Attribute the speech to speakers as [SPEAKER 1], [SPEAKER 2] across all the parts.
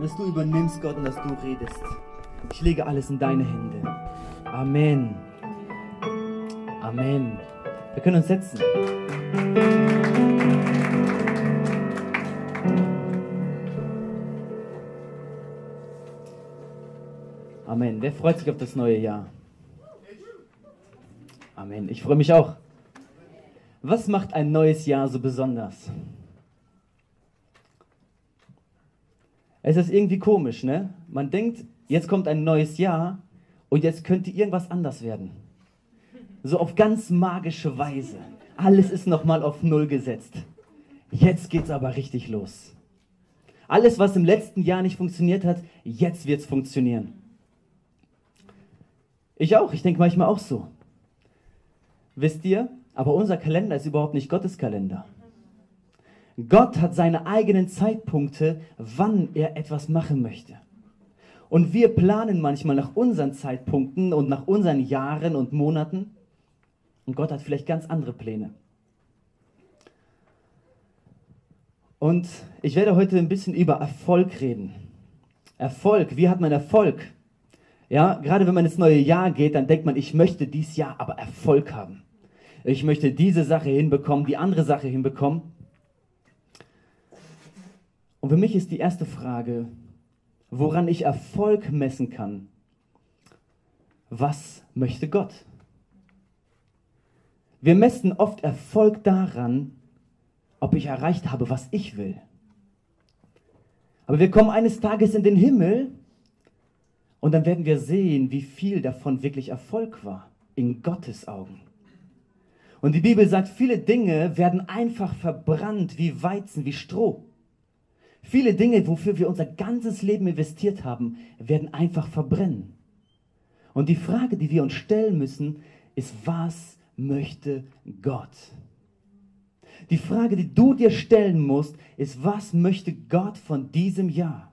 [SPEAKER 1] dass du übernimmst, Gott, und dass du redest. Ich lege alles in deine Hände. Amen. Amen. Wir können uns setzen. Amen. Wer freut sich auf das neue Jahr? Amen. Ich freue mich auch. Was macht ein neues Jahr so besonders? Es ist irgendwie komisch, ne? Man denkt, jetzt kommt ein neues Jahr und jetzt könnte irgendwas anders werden. So auf ganz magische Weise. Alles ist nochmal auf Null gesetzt. Jetzt geht's aber richtig los. Alles, was im letzten Jahr nicht funktioniert hat, jetzt wird's funktionieren. Ich auch, ich denke manchmal auch so. Wisst ihr, aber unser Kalender ist überhaupt nicht Gottes Kalender. Gott hat seine eigenen Zeitpunkte, wann er etwas machen möchte. Und wir planen manchmal nach unseren Zeitpunkten und nach unseren Jahren und Monaten. Und Gott hat vielleicht ganz andere Pläne. Und ich werde heute ein bisschen über Erfolg reden. Erfolg, wie hat man Erfolg? Ja, gerade wenn man ins neue Jahr geht, dann denkt man, ich möchte dieses Jahr aber Erfolg haben. Ich möchte diese Sache hinbekommen, die andere Sache hinbekommen. Und für mich ist die erste Frage, woran ich Erfolg messen kann. Was möchte Gott? Wir messen oft Erfolg daran, ob ich erreicht habe, was ich will. Aber wir kommen eines Tages in den Himmel und dann werden wir sehen, wie viel davon wirklich Erfolg war in Gottes Augen. Und die Bibel sagt, viele Dinge werden einfach verbrannt wie Weizen, wie Stroh. Viele Dinge, wofür wir unser ganzes Leben investiert haben, werden einfach verbrennen. Und die Frage, die wir uns stellen müssen, ist, was möchte Gott? Die Frage, die du dir stellen musst, ist, was möchte Gott von diesem Jahr?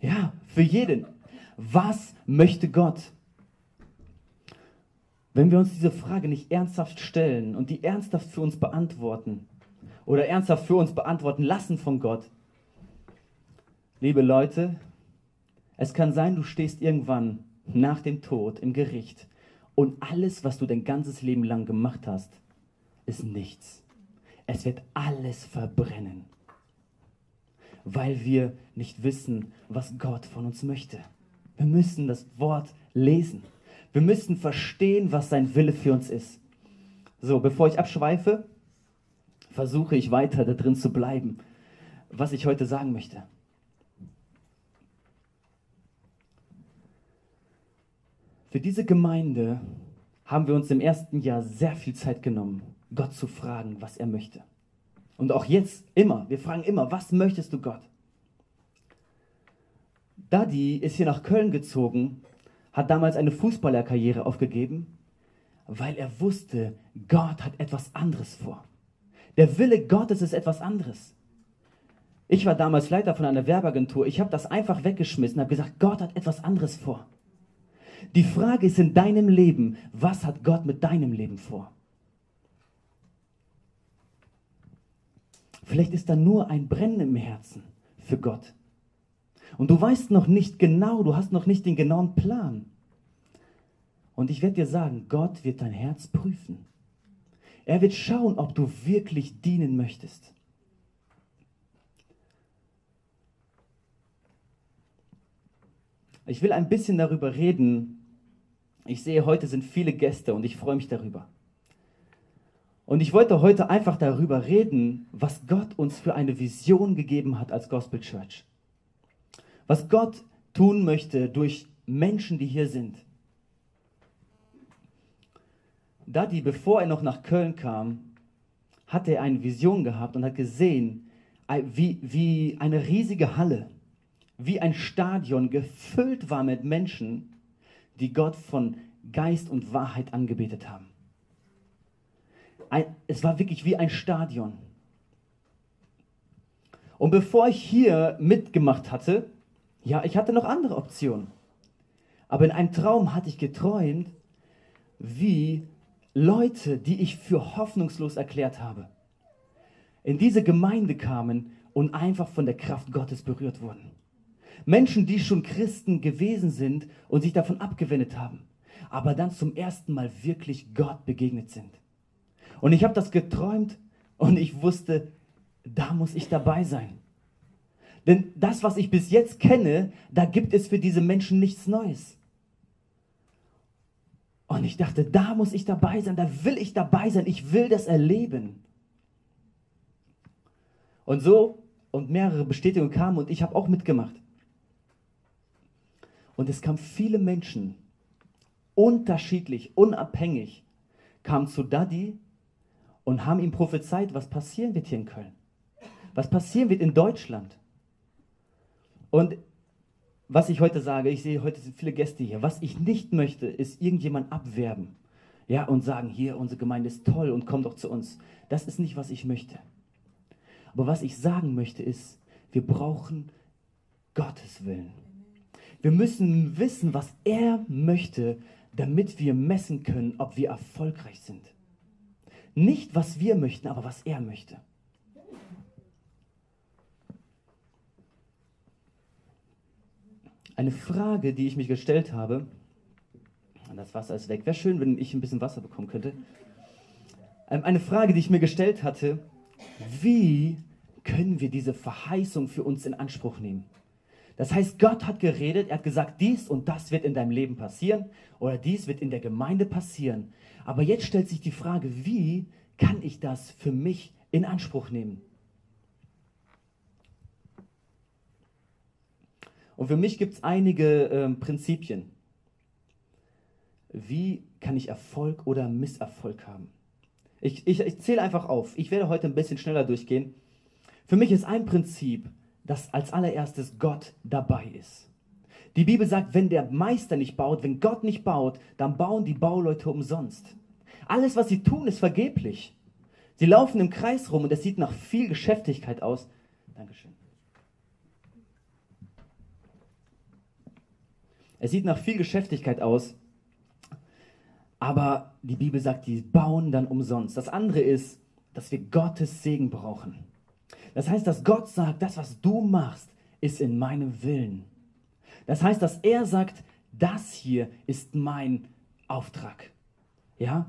[SPEAKER 1] Ja, für jeden. Was möchte Gott? Wenn wir uns diese Frage nicht ernsthaft stellen und die ernsthaft für uns beantworten oder ernsthaft für uns beantworten lassen von Gott, liebe Leute, es kann sein, du stehst irgendwann nach dem Tod im Gericht und alles, was du dein ganzes Leben lang gemacht hast, ist nichts. Es wird alles verbrennen, weil wir nicht wissen, was Gott von uns möchte. Wir müssen das Wort lesen. Wir müssen verstehen, was sein Wille für uns ist. So, bevor ich abschweife, versuche ich weiter da drin zu bleiben, was ich heute sagen möchte. Für diese Gemeinde haben wir uns im ersten Jahr sehr viel Zeit genommen, Gott zu fragen, was er möchte. Und auch jetzt immer, wir fragen immer, was möchtest du Gott? Daddy ist hier nach Köln gezogen, hat damals eine Fußballerkarriere aufgegeben, weil er wusste, Gott hat etwas anderes vor. Der Wille Gottes ist etwas anderes. Ich war damals Leiter von einer Werbeagentur. Ich habe das einfach weggeschmissen, habe gesagt, Gott hat etwas anderes vor. Die Frage ist in deinem Leben, was hat Gott mit deinem Leben vor? Vielleicht ist da nur ein Brennen im Herzen für Gott. Und du weißt noch nicht genau, du hast noch nicht den genauen Plan. Und ich werde dir sagen, Gott wird dein Herz prüfen. Er wird schauen, ob du wirklich dienen möchtest. Ich will ein bisschen darüber reden. Ich sehe, heute sind viele Gäste und ich freue mich darüber. Und ich wollte heute einfach darüber reden, was Gott uns für eine Vision gegeben hat als Gospel Church. Was Gott tun möchte durch Menschen, die hier sind. Daddy, bevor er noch nach Köln kam, hatte er eine Vision gehabt und hat gesehen, wie, wie eine riesige Halle, wie ein Stadion gefüllt war mit Menschen, die Gott von Geist und Wahrheit angebetet haben. Ein, es war wirklich wie ein Stadion. Und bevor ich hier mitgemacht hatte, ja, ich hatte noch andere Optionen. Aber in einem Traum hatte ich geträumt, wie Leute, die ich für hoffnungslos erklärt habe, in diese Gemeinde kamen und einfach von der Kraft Gottes berührt wurden. Menschen, die schon Christen gewesen sind und sich davon abgewendet haben, aber dann zum ersten Mal wirklich Gott begegnet sind. Und ich habe das geträumt und ich wusste, da muss ich dabei sein. Denn das, was ich bis jetzt kenne, da gibt es für diese Menschen nichts Neues. Und ich dachte, da muss ich dabei sein, da will ich dabei sein, ich will das erleben. Und so, und mehrere Bestätigungen kamen und ich habe auch mitgemacht. Und es kamen viele Menschen, unterschiedlich, unabhängig, kamen zu Daddy und haben ihm prophezeit, was passieren wird hier in Köln. Was passieren wird in Deutschland. Und was ich heute sage, ich sehe heute sind viele Gäste hier. Was ich nicht möchte, ist irgendjemand abwerben. Ja, und sagen, hier, unsere Gemeinde ist toll und komm doch zu uns. Das ist nicht, was ich möchte. Aber was ich sagen möchte, ist, wir brauchen Gottes Willen. Wir müssen wissen, was er möchte, damit wir messen können, ob wir erfolgreich sind. Nicht, was wir möchten, aber was er möchte. Eine Frage, die ich mich gestellt habe, das Wasser ist weg, wäre schön, wenn ich ein bisschen Wasser bekommen könnte. Ähm, eine Frage, die ich mir gestellt hatte, wie können wir diese Verheißung für uns in Anspruch nehmen? Das heißt, Gott hat geredet, er hat gesagt, dies und das wird in deinem Leben passieren oder dies wird in der Gemeinde passieren. Aber jetzt stellt sich die Frage, wie kann ich das für mich in Anspruch nehmen? Und für mich gibt es einige äh, Prinzipien. Wie kann ich Erfolg oder Misserfolg haben? Ich, ich, ich zähle einfach auf. Ich werde heute ein bisschen schneller durchgehen. Für mich ist ein Prinzip, dass als allererstes Gott dabei ist. Die Bibel sagt, wenn der Meister nicht baut, wenn Gott nicht baut, dann bauen die Bauleute umsonst. Alles, was sie tun, ist vergeblich. Sie laufen im Kreis rum und es sieht nach viel Geschäftigkeit aus. Dankeschön. Es sieht nach viel Geschäftigkeit aus, aber die Bibel sagt, die bauen dann umsonst. Das andere ist, dass wir Gottes Segen brauchen. Das heißt, dass Gott sagt, das, was du machst, ist in meinem Willen. Das heißt, dass er sagt, das hier ist mein Auftrag. Ja?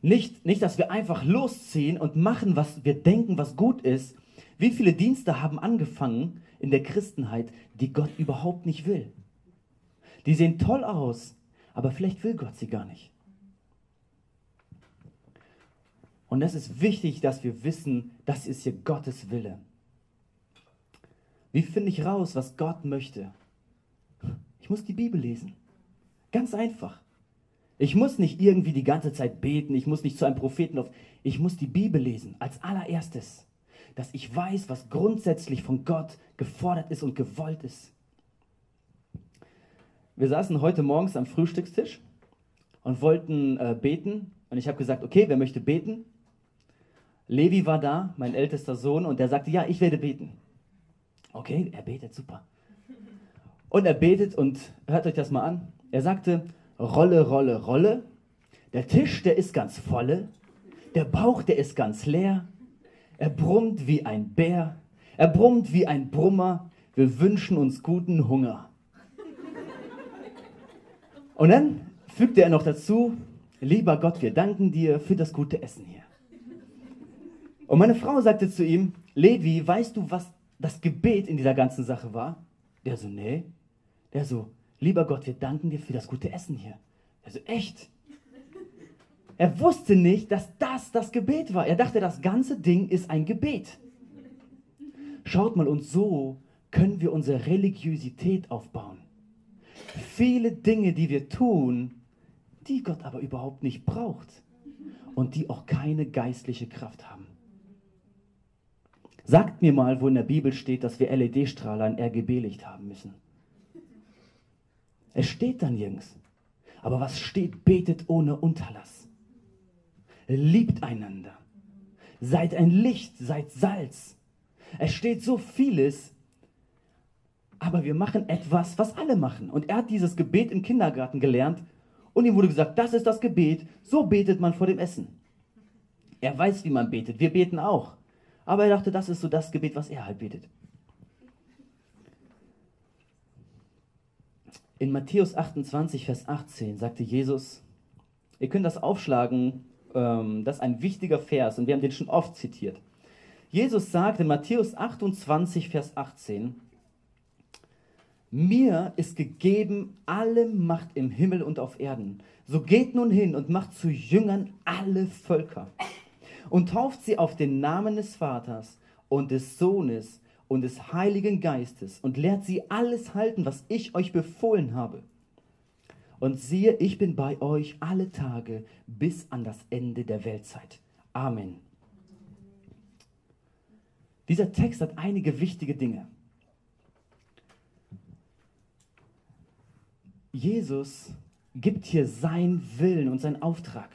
[SPEAKER 1] Nicht, nicht, dass wir einfach losziehen und machen, was wir denken, was gut ist. Wie viele Dienste haben angefangen in der Christenheit, die Gott überhaupt nicht will? Die sehen toll aus, aber vielleicht will Gott sie gar nicht. Und das ist wichtig, dass wir wissen, das ist hier Gottes Wille. Wie finde ich raus, was Gott möchte? Ich muss die Bibel lesen. Ganz einfach. Ich muss nicht irgendwie die ganze Zeit beten, ich muss nicht zu einem Propheten auf. Ich muss die Bibel lesen als allererstes, dass ich weiß, was grundsätzlich von Gott gefordert ist und gewollt ist. Wir saßen heute morgens am Frühstückstisch und wollten äh, beten. Und ich habe gesagt, okay, wer möchte beten? Levi war da, mein ältester Sohn, und der sagte, ja, ich werde beten. Okay, er betet, super. Und er betet und hört euch das mal an. Er sagte, Rolle, Rolle, Rolle. Der Tisch, der ist ganz volle. Der Bauch, der ist ganz leer. Er brummt wie ein Bär. Er brummt wie ein Brummer. Wir wünschen uns guten Hunger. Und dann fügte er noch dazu, lieber Gott, wir danken dir für das gute Essen hier. Und meine Frau sagte zu ihm, Levi, weißt du, was das Gebet in dieser ganzen Sache war? Der so, nee. Der so, lieber Gott, wir danken dir für das gute Essen hier. Der so, echt? Er wusste nicht, dass das das Gebet war. Er dachte, das ganze Ding ist ein Gebet. Schaut mal, und so können wir unsere Religiosität aufbauen. Viele Dinge, die wir tun, die Gott aber überhaupt nicht braucht und die auch keine geistliche Kraft haben. Sagt mir mal, wo in der Bibel steht, dass wir LED-Strahler ein RGB-Licht haben müssen. Es steht da nirgends. Aber was steht, betet ohne Unterlass. Liebt einander. Seid ein Licht, seid Salz. Es steht so vieles, aber wir machen etwas, was alle machen. Und er hat dieses Gebet im Kindergarten gelernt und ihm wurde gesagt, das ist das Gebet, so betet man vor dem Essen. Er weiß, wie man betet, wir beten auch. Aber er dachte, das ist so das Gebet, was er halt betet. In Matthäus 28, Vers 18 sagte Jesus, ihr könnt das aufschlagen, ähm, das ist ein wichtiger Vers und wir haben den schon oft zitiert. Jesus sagt in Matthäus 28, Vers 18, mir ist gegeben alle Macht im Himmel und auf Erden. So geht nun hin und macht zu Jüngern alle Völker und tauft sie auf den Namen des Vaters und des Sohnes und des Heiligen Geistes und lehrt sie alles halten, was ich euch befohlen habe. Und siehe, ich bin bei euch alle Tage bis an das Ende der Weltzeit. Amen. Dieser Text hat einige wichtige Dinge. Jesus gibt hier seinen Willen und seinen Auftrag.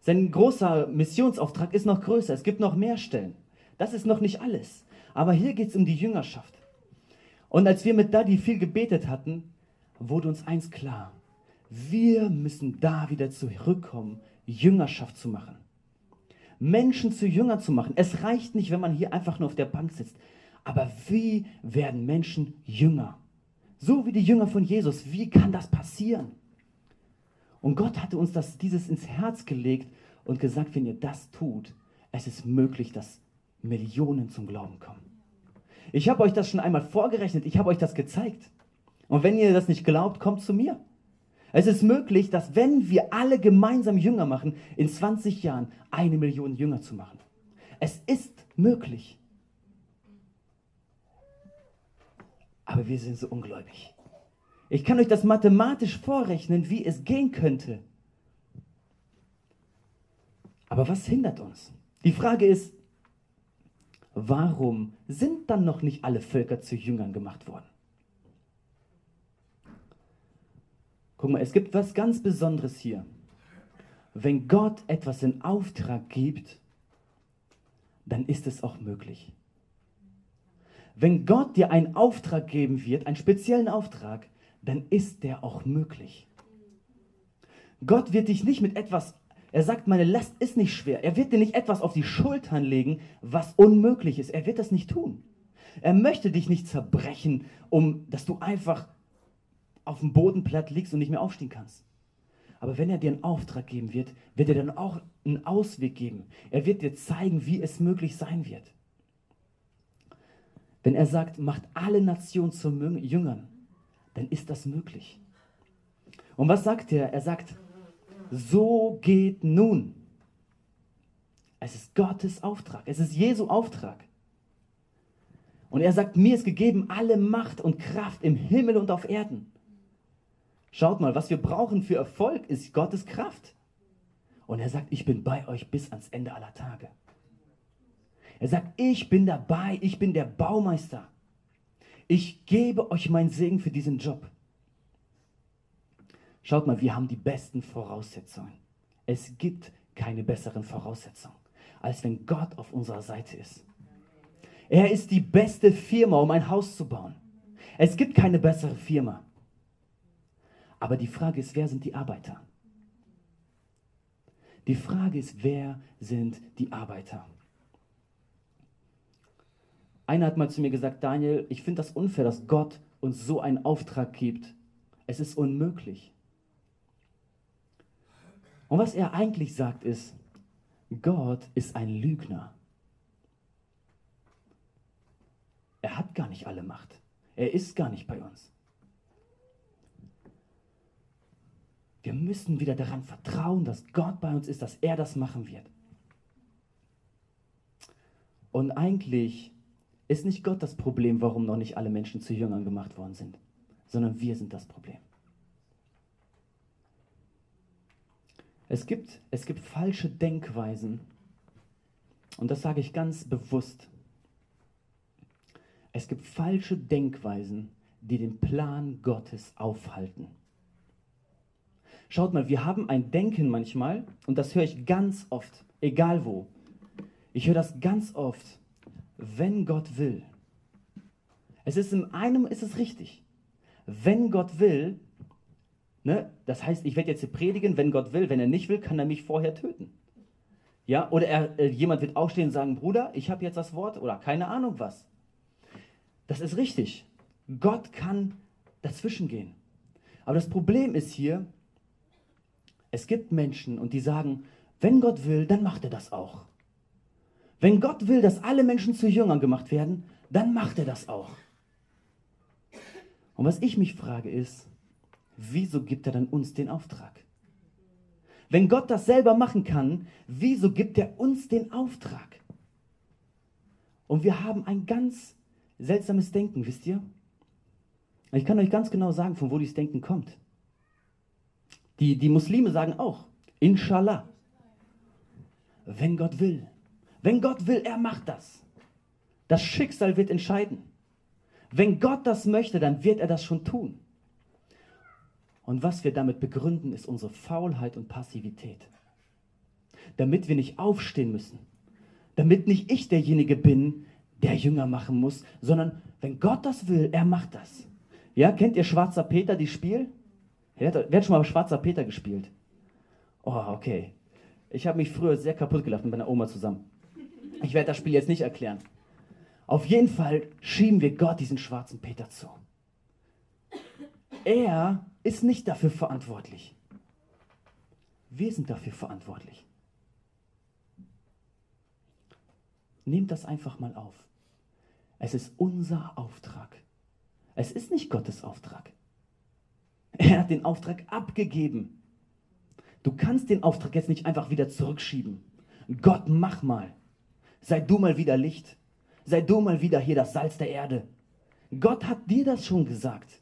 [SPEAKER 1] Sein großer Missionsauftrag ist noch größer. Es gibt noch mehr Stellen. Das ist noch nicht alles. Aber hier geht es um die Jüngerschaft. Und als wir mit Daddy viel gebetet hatten, wurde uns eins klar. Wir müssen da wieder zurückkommen, Jüngerschaft zu machen. Menschen zu Jünger zu machen. Es reicht nicht, wenn man hier einfach nur auf der Bank sitzt. Aber wie werden Menschen Jünger? So wie die Jünger von Jesus. Wie kann das passieren? Und Gott hatte uns das, dieses ins Herz gelegt und gesagt, wenn ihr das tut, es ist möglich, dass Millionen zum Glauben kommen. Ich habe euch das schon einmal vorgerechnet, ich habe euch das gezeigt. Und wenn ihr das nicht glaubt, kommt zu mir. Es ist möglich, dass wenn wir alle gemeinsam Jünger machen, in 20 Jahren eine Million Jünger zu machen. Es ist möglich. Aber wir sind so ungläubig. Ich kann euch das mathematisch vorrechnen, wie es gehen könnte. Aber was hindert uns? Die Frage ist, warum sind dann noch nicht alle Völker zu Jüngern gemacht worden? Guck mal, es gibt was ganz Besonderes hier. Wenn Gott etwas in Auftrag gibt, dann ist es auch möglich. Wenn Gott dir einen Auftrag geben wird, einen speziellen Auftrag, dann ist der auch möglich. Gott wird dich nicht mit etwas, er sagt, meine Last ist nicht schwer. Er wird dir nicht etwas auf die Schultern legen, was unmöglich ist. Er wird das nicht tun. Er möchte dich nicht zerbrechen, um dass du einfach auf dem Boden platt liegst und nicht mehr aufstehen kannst. Aber wenn er dir einen Auftrag geben wird, wird er dann auch einen Ausweg geben. Er wird dir zeigen, wie es möglich sein wird. Wenn er sagt, macht alle Nationen zu Jüngern, dann ist das möglich. Und was sagt er? Er sagt, so geht nun. Es ist Gottes Auftrag. Es ist Jesu Auftrag. Und er sagt, mir ist gegeben alle Macht und Kraft im Himmel und auf Erden. Schaut mal, was wir brauchen für Erfolg ist Gottes Kraft. Und er sagt, ich bin bei euch bis ans Ende aller Tage. Er sagt, ich bin dabei, ich bin der Baumeister ich gebe euch meinen Segen für diesen Job. Schaut mal, wir haben die besten Voraussetzungen. Es gibt keine besseren Voraussetzungen, als wenn Gott auf unserer Seite ist. Er ist die beste Firma, um ein Haus zu bauen. Es gibt keine bessere Firma. Aber die Frage ist, wer sind die Arbeiter? Die Frage ist, wer sind die Arbeiter? Einer hat mal zu mir gesagt, Daniel, ich finde das unfair, dass Gott uns so einen Auftrag gibt. Es ist unmöglich. Und was er eigentlich sagt ist, Gott ist ein Lügner. Er hat gar nicht alle Macht. Er ist gar nicht bei uns. Wir müssen wieder daran vertrauen, dass Gott bei uns ist, dass er das machen wird. Und eigentlich ist nicht Gott das Problem, warum noch nicht alle Menschen zu Jüngern gemacht worden sind, sondern wir sind das Problem. Es gibt, es gibt falsche Denkweisen, und das sage ich ganz bewusst. Es gibt falsche Denkweisen, die den Plan Gottes aufhalten. Schaut mal, wir haben ein Denken manchmal, und das höre ich ganz oft, egal wo. Ich höre das ganz oft, wenn Gott will. Es ist in einem ist es richtig. Wenn Gott will, ne, das heißt, ich werde jetzt hier predigen, wenn Gott will, wenn er nicht will, kann er mich vorher töten. Ja, oder er, äh, jemand wird aufstehen und sagen, Bruder, ich habe jetzt das Wort oder keine Ahnung was. Das ist richtig. Gott kann dazwischen gehen. Aber das Problem ist hier, es gibt Menschen und die sagen, wenn Gott will, dann macht er das auch. Wenn Gott will, dass alle Menschen zu Jüngern gemacht werden, dann macht er das auch. Und was ich mich frage ist, wieso gibt er dann uns den Auftrag? Wenn Gott das selber machen kann, wieso gibt er uns den Auftrag? Und wir haben ein ganz seltsames Denken, wisst ihr? Ich kann euch ganz genau sagen, von wo dieses Denken kommt. Die, die Muslime sagen auch, Inshallah. Wenn Gott will. Wenn Gott will, er macht das. Das Schicksal wird entscheiden. Wenn Gott das möchte, dann wird er das schon tun. Und was wir damit begründen, ist unsere Faulheit und Passivität. Damit wir nicht aufstehen müssen. Damit nicht ich derjenige bin, der Jünger machen muss, sondern wenn Gott das will, er macht das. Ja, kennt ihr Schwarzer Peter, die Spiel? Wer hat, wer hat schon mal Schwarzer Peter gespielt? Oh, okay. Ich habe mich früher sehr kaputt gelacht mit meiner Oma zusammen. Ich werde das Spiel jetzt nicht erklären. Auf jeden Fall schieben wir Gott diesen schwarzen Peter zu. Er ist nicht dafür verantwortlich. Wir sind dafür verantwortlich. Nehmt das einfach mal auf. Es ist unser Auftrag. Es ist nicht Gottes Auftrag. Er hat den Auftrag abgegeben. Du kannst den Auftrag jetzt nicht einfach wieder zurückschieben. Gott, mach mal. Sei du mal wieder Licht. Sei du mal wieder hier das Salz der Erde. Gott hat dir das schon gesagt.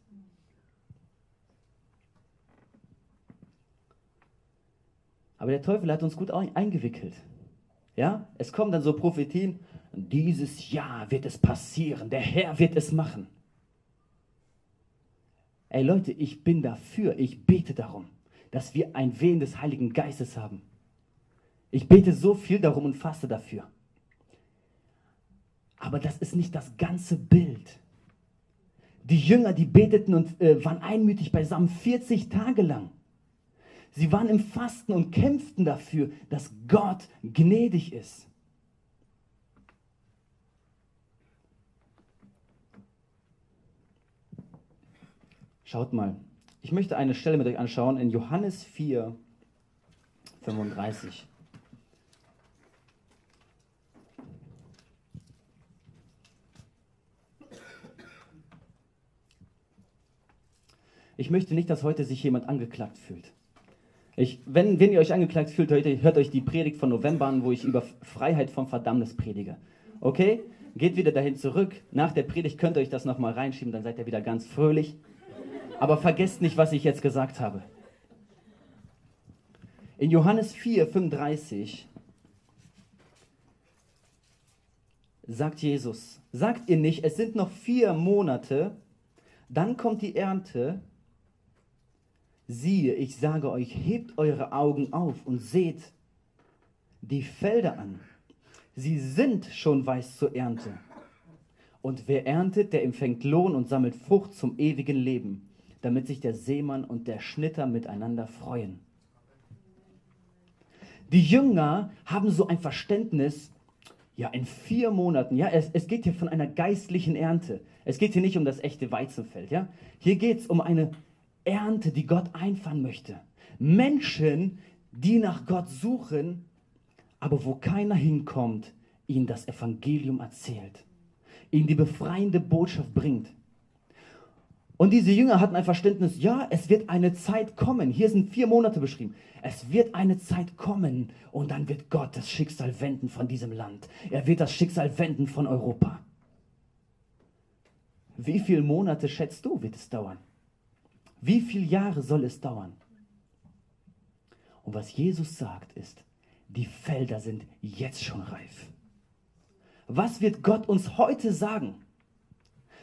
[SPEAKER 1] Aber der Teufel hat uns gut eingewickelt. Ja, es kommen dann so Prophetien, dieses Jahr wird es passieren, der Herr wird es machen. Ey Leute, ich bin dafür, ich bete darum, dass wir ein Wehen des Heiligen Geistes haben. Ich bete so viel darum und faste dafür. Aber das ist nicht das ganze Bild. Die Jünger, die beteten und äh, waren einmütig beisammen 40 Tage lang. Sie waren im Fasten und kämpften dafür, dass Gott gnädig ist. Schaut mal, ich möchte eine Stelle mit euch anschauen in Johannes 4, 35. Ich möchte nicht, dass heute sich jemand angeklagt fühlt. Ich, wenn, wenn ihr euch angeklagt fühlt, hört, hört euch die Predigt von November an, wo ich über Freiheit vom Verdammnis predige. Okay? Geht wieder dahin zurück. Nach der Predigt könnt ihr euch das nochmal reinschieben, dann seid ihr wieder ganz fröhlich. Aber vergesst nicht, was ich jetzt gesagt habe. In Johannes 4, 35 sagt Jesus, sagt ihr nicht, es sind noch vier Monate, dann kommt die Ernte. Siehe, ich sage euch, hebt eure Augen auf und seht die Felder an. Sie sind schon weiß zur Ernte. Und wer erntet, der empfängt Lohn und sammelt Frucht zum ewigen Leben damit sich der Seemann und der Schnitter miteinander freuen. Die Jünger haben so ein Verständnis, ja, in vier Monaten, ja, es, es geht hier von einer geistlichen Ernte. Es geht hier nicht um das echte Weizenfeld, ja. Hier geht es um eine Ernte, die Gott einfahren möchte. Menschen, die nach Gott suchen, aber wo keiner hinkommt, ihnen das Evangelium erzählt, ihnen die befreiende Botschaft bringt. Und diese Jünger hatten ein Verständnis, ja, es wird eine Zeit kommen. Hier sind vier Monate beschrieben. Es wird eine Zeit kommen und dann wird Gott das Schicksal wenden von diesem Land. Er wird das Schicksal wenden von Europa. Wie viele Monate schätzt du, wird es dauern? Wie viele Jahre soll es dauern? Und was Jesus sagt ist, die Felder sind jetzt schon reif. Was wird Gott uns heute sagen?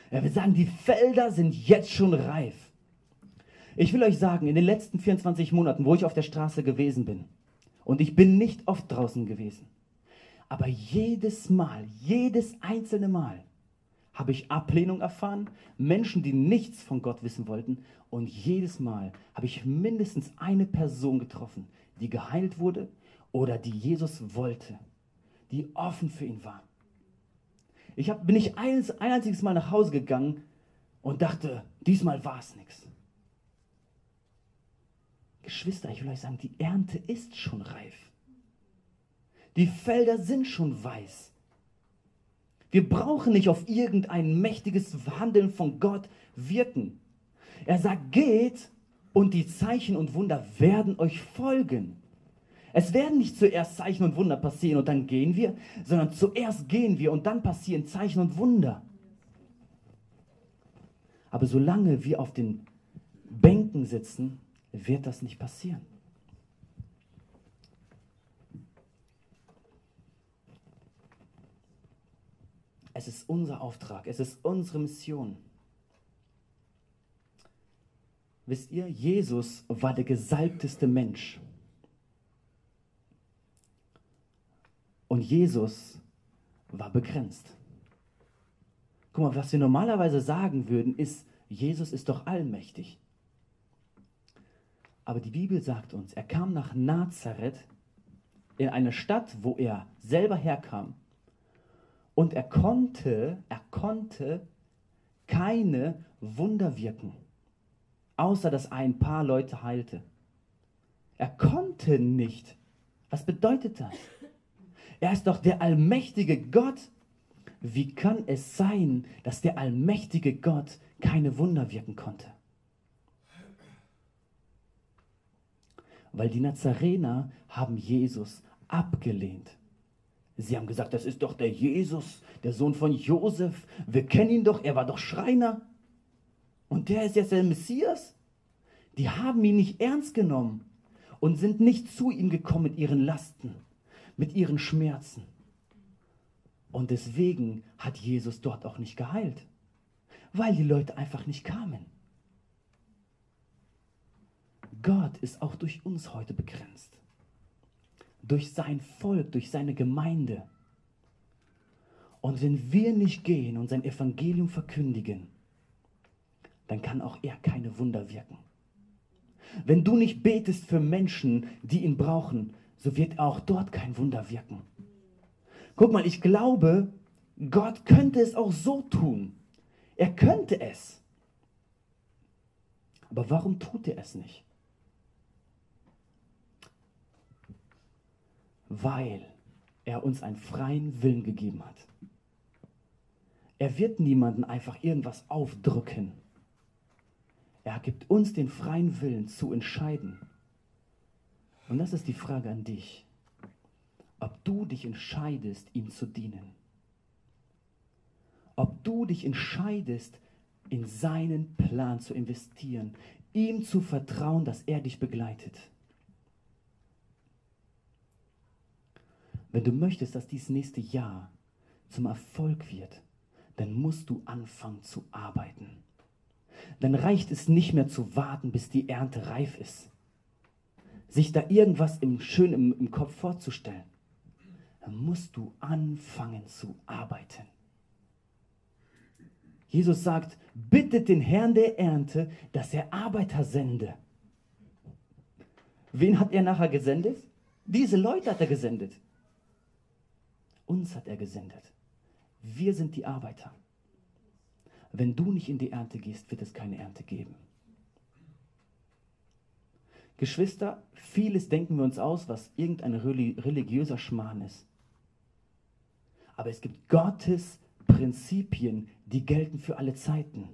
[SPEAKER 1] Er will sagen, die Felder sind jetzt schon reif. Ich will euch sagen, in den letzten 24 Monaten, wo ich auf der Straße gewesen bin, und ich bin nicht oft draußen gewesen, aber jedes Mal, jedes einzelne Mal habe ich Ablehnung erfahren, Menschen, die nichts von Gott wissen wollten, und jedes Mal habe ich mindestens eine Person getroffen, die geheilt wurde oder die Jesus wollte, die offen für ihn war. Ich hab, bin nicht ein, ein einziges Mal nach Hause gegangen und dachte, diesmal war es nichts. Geschwister, ich will euch sagen, die Ernte ist schon reif. Die Felder sind schon weiß. Wir brauchen nicht auf irgendein mächtiges Handeln von Gott wirken. Er sagt, geht und die Zeichen und Wunder werden euch folgen. Es werden nicht zuerst Zeichen und Wunder passieren und dann gehen wir, sondern zuerst gehen wir und dann passieren Zeichen und Wunder. Aber solange wir auf den Bänken sitzen, wird das nicht passieren. Es ist unser Auftrag, es ist unsere Mission. Wisst ihr, Jesus war der gesalbteste Mensch. Und Jesus war begrenzt. Guck mal, was wir normalerweise sagen würden, ist, Jesus ist doch allmächtig. Aber die Bibel sagt uns, er kam nach Nazareth, in eine Stadt, wo er selber herkam. Und er konnte, er konnte keine Wunder wirken, außer dass ein paar Leute heilte. Er konnte nicht. Was bedeutet das? Er ist doch der allmächtige Gott. Wie kann es sein, dass der allmächtige Gott keine Wunder wirken konnte? Weil die Nazarener haben Jesus abgelehnt. Sie haben gesagt, das ist doch der Jesus, der Sohn von Josef. Wir kennen ihn doch, er war doch Schreiner. Und der ist jetzt der Messias. Die haben ihn nicht ernst genommen und sind nicht zu ihm gekommen mit ihren Lasten mit ihren Schmerzen. Und deswegen hat Jesus dort auch nicht geheilt, weil die Leute einfach nicht kamen. Gott ist auch durch uns heute begrenzt. Durch sein Volk, durch seine Gemeinde. Und wenn wir nicht gehen und sein Evangelium verkündigen, dann kann auch er keine Wunder wirken. Wenn du nicht betest für Menschen, die ihn brauchen, so wird auch dort kein Wunder wirken. Guck mal, ich glaube, Gott könnte es auch so tun. Er könnte es. Aber warum tut er es nicht? Weil er uns einen freien Willen gegeben hat. Er wird niemanden einfach irgendwas aufdrücken. Er gibt uns den freien Willen zu entscheiden. Und das ist die Frage an dich, ob du dich entscheidest, ihm zu dienen. Ob du dich entscheidest, in seinen Plan zu investieren, ihm zu vertrauen, dass er dich begleitet. Wenn du möchtest, dass dieses nächste Jahr zum Erfolg wird, dann musst du anfangen zu arbeiten. Dann reicht es nicht mehr zu warten, bis die Ernte reif ist sich da irgendwas im, schön im, im Kopf vorzustellen, dann musst du anfangen zu arbeiten. Jesus sagt, bittet den Herrn der Ernte, dass er Arbeiter sende. Wen hat er nachher gesendet? Diese Leute hat er gesendet. Uns hat er gesendet. Wir sind die Arbeiter. Wenn du nicht in die Ernte gehst, wird es keine Ernte geben. Geschwister, vieles denken wir uns aus, was irgendein religiöser Schmarrn ist. Aber es gibt Gottes Prinzipien, die gelten für alle Zeiten.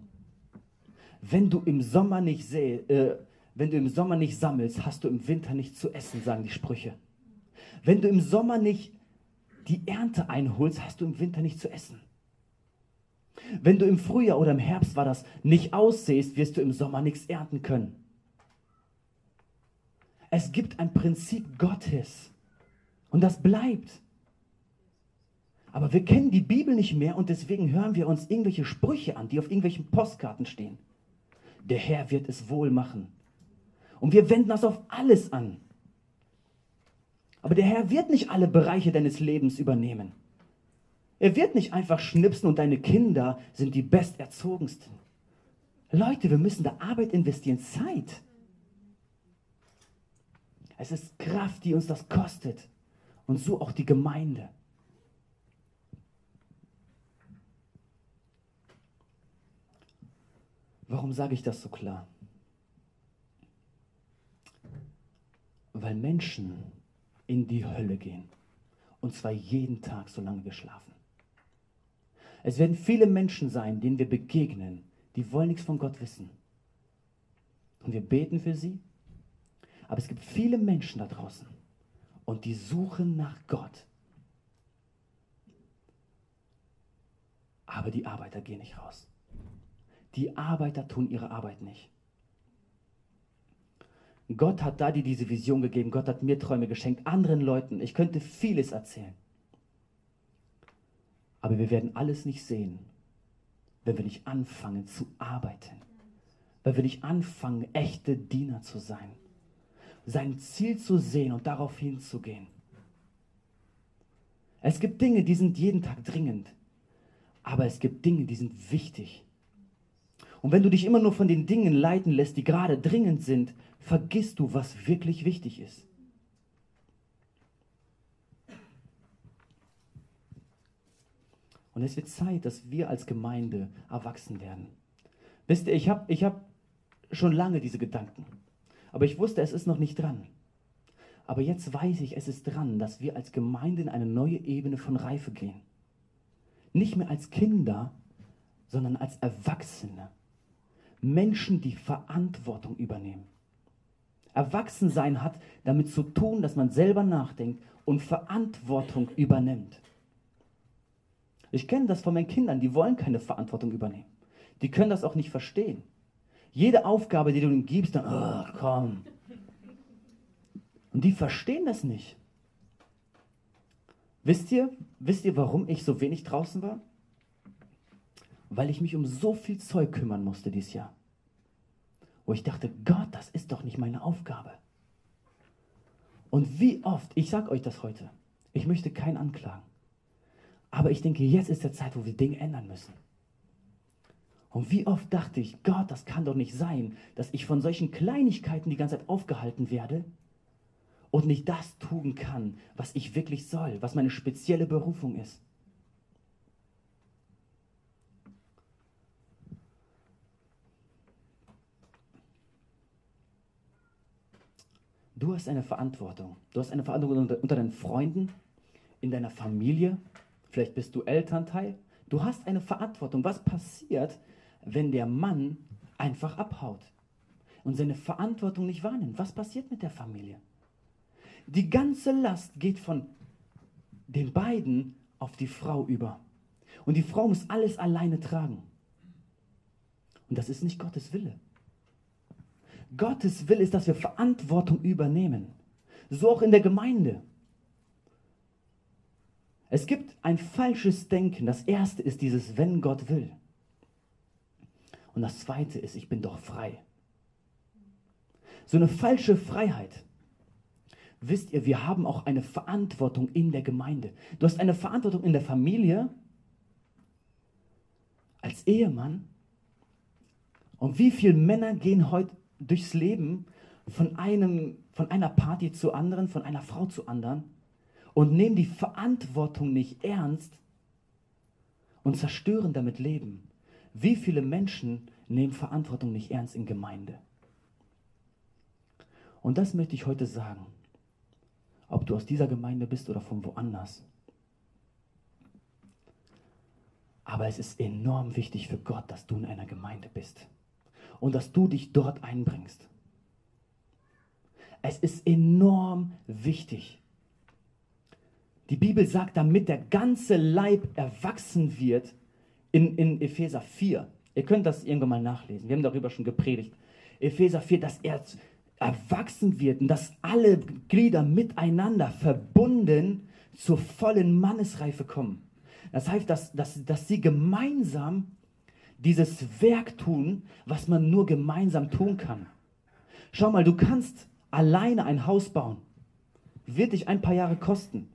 [SPEAKER 1] Wenn du im Sommer nicht säh, äh, wenn du im Sommer nicht sammelst, hast du im Winter nichts zu essen, sagen die Sprüche. Wenn du im Sommer nicht die Ernte einholst, hast du im Winter nichts zu essen. Wenn du im Frühjahr oder im Herbst war das nicht aussähst, wirst du im Sommer nichts ernten können. Es gibt ein Prinzip Gottes. Und das bleibt. Aber wir kennen die Bibel nicht mehr und deswegen hören wir uns irgendwelche Sprüche an, die auf irgendwelchen Postkarten stehen. Der Herr wird es wohl machen. Und wir wenden das auf alles an. Aber der Herr wird nicht alle Bereiche deines Lebens übernehmen. Er wird nicht einfach schnipsen und deine Kinder sind die besterzogensten. Leute, wir müssen da Arbeit investieren, Zeit. Es ist Kraft, die uns das kostet. Und so auch die Gemeinde. Warum sage ich das so klar? Weil Menschen in die Hölle gehen. Und zwar jeden Tag, solange wir schlafen. Es werden viele Menschen sein, denen wir begegnen, die wollen nichts von Gott wissen. Und wir beten für sie. Aber es gibt viele Menschen da draußen und die suchen nach Gott. Aber die Arbeiter gehen nicht raus. Die Arbeiter tun ihre Arbeit nicht. Gott hat da dir diese Vision gegeben. Gott hat mir Träume geschenkt, anderen Leuten. Ich könnte vieles erzählen. Aber wir werden alles nicht sehen, wenn wir nicht anfangen zu arbeiten. Wenn wir nicht anfangen, echte Diener zu sein. Sein Ziel zu sehen und darauf hinzugehen. Es gibt Dinge, die sind jeden Tag dringend. Aber es gibt Dinge, die sind wichtig. Und wenn du dich immer nur von den Dingen leiten lässt, die gerade dringend sind, vergisst du, was wirklich wichtig ist. Und es wird Zeit, dass wir als Gemeinde erwachsen werden. Wisst ihr, ich habe ich hab schon lange diese Gedanken, aber ich wusste, es ist noch nicht dran. Aber jetzt weiß ich, es ist dran, dass wir als Gemeinde in eine neue Ebene von Reife gehen. Nicht mehr als Kinder, sondern als Erwachsene. Menschen, die Verantwortung übernehmen. Erwachsensein hat damit zu tun, dass man selber nachdenkt und Verantwortung übernimmt. Ich kenne das von meinen Kindern, die wollen keine Verantwortung übernehmen. Die können das auch nicht verstehen. Jede Aufgabe, die du ihnen gibst, dann, oh, komm. Und die verstehen das nicht. Wisst ihr, wisst ihr, warum ich so wenig draußen war? weil ich mich um so viel Zeug kümmern musste dieses Jahr. Ich dachte, Gott, das ist doch nicht meine Aufgabe. Und wie oft, ich sage euch das heute, ich möchte keinen anklagen. Aber ich denke, jetzt ist der Zeit, wo wir Dinge ändern müssen. Und wie oft dachte ich, Gott, das kann doch nicht sein, dass ich von solchen Kleinigkeiten die ganze Zeit aufgehalten werde und nicht das tun kann, was ich wirklich soll, was meine spezielle Berufung ist. Du hast eine Verantwortung. Du hast eine Verantwortung unter, deinen Freunden, in deiner Familie. Vielleicht bist du Elternteil. Du hast eine Verantwortung. Was passiert, wenn der Mann einfach abhaut und seine Verantwortung nicht wahrnimmt? Was passiert mit der Familie? Die ganze Last geht von den beiden auf die Frau über. Und die Frau muss alles alleine tragen. Und das ist nicht Gottes Wille. Gottes Will ist, dass wir Verantwortung übernehmen. So auch in der Gemeinde. Es gibt ein falsches Denken. Das erste ist dieses, wenn Gott will. Und das zweite ist, ich bin doch frei. So eine falsche Freiheit. Wisst ihr, wir haben auch eine Verantwortung in der Gemeinde. Du hast eine Verantwortung in der Familie, als Ehemann. Und wie viele Männer gehen heute durchs Leben von, einem, von einer Party zu anderen, von einer Frau zu anderen und nehmen die Verantwortung nicht ernst und zerstören damit Leben. Wie viele Menschen nehmen Verantwortung nicht ernst in Gemeinde? Und das möchte ich heute sagen, ob du aus dieser Gemeinde bist oder von woanders. Aber es ist enorm wichtig für Gott, dass du in einer Gemeinde bist und dass du dich dort einbringst. Es ist enorm wichtig. Die Bibel sagt, damit der ganze Leib erwachsen wird, in, in Epheser 4. Ihr könnt das irgendwann mal nachlesen. Wir haben darüber schon gepredigt. Epheser 4, dass er erwachsen wird und dass alle Glieder miteinander verbunden zur vollen Mannesreife kommen. Das heißt, dass, dass, dass sie gemeinsam dieses Werk tun, was man nur gemeinsam tun kann. Schau mal, du kannst alleine ein Haus bauen. Wird dich ein paar Jahre kosten.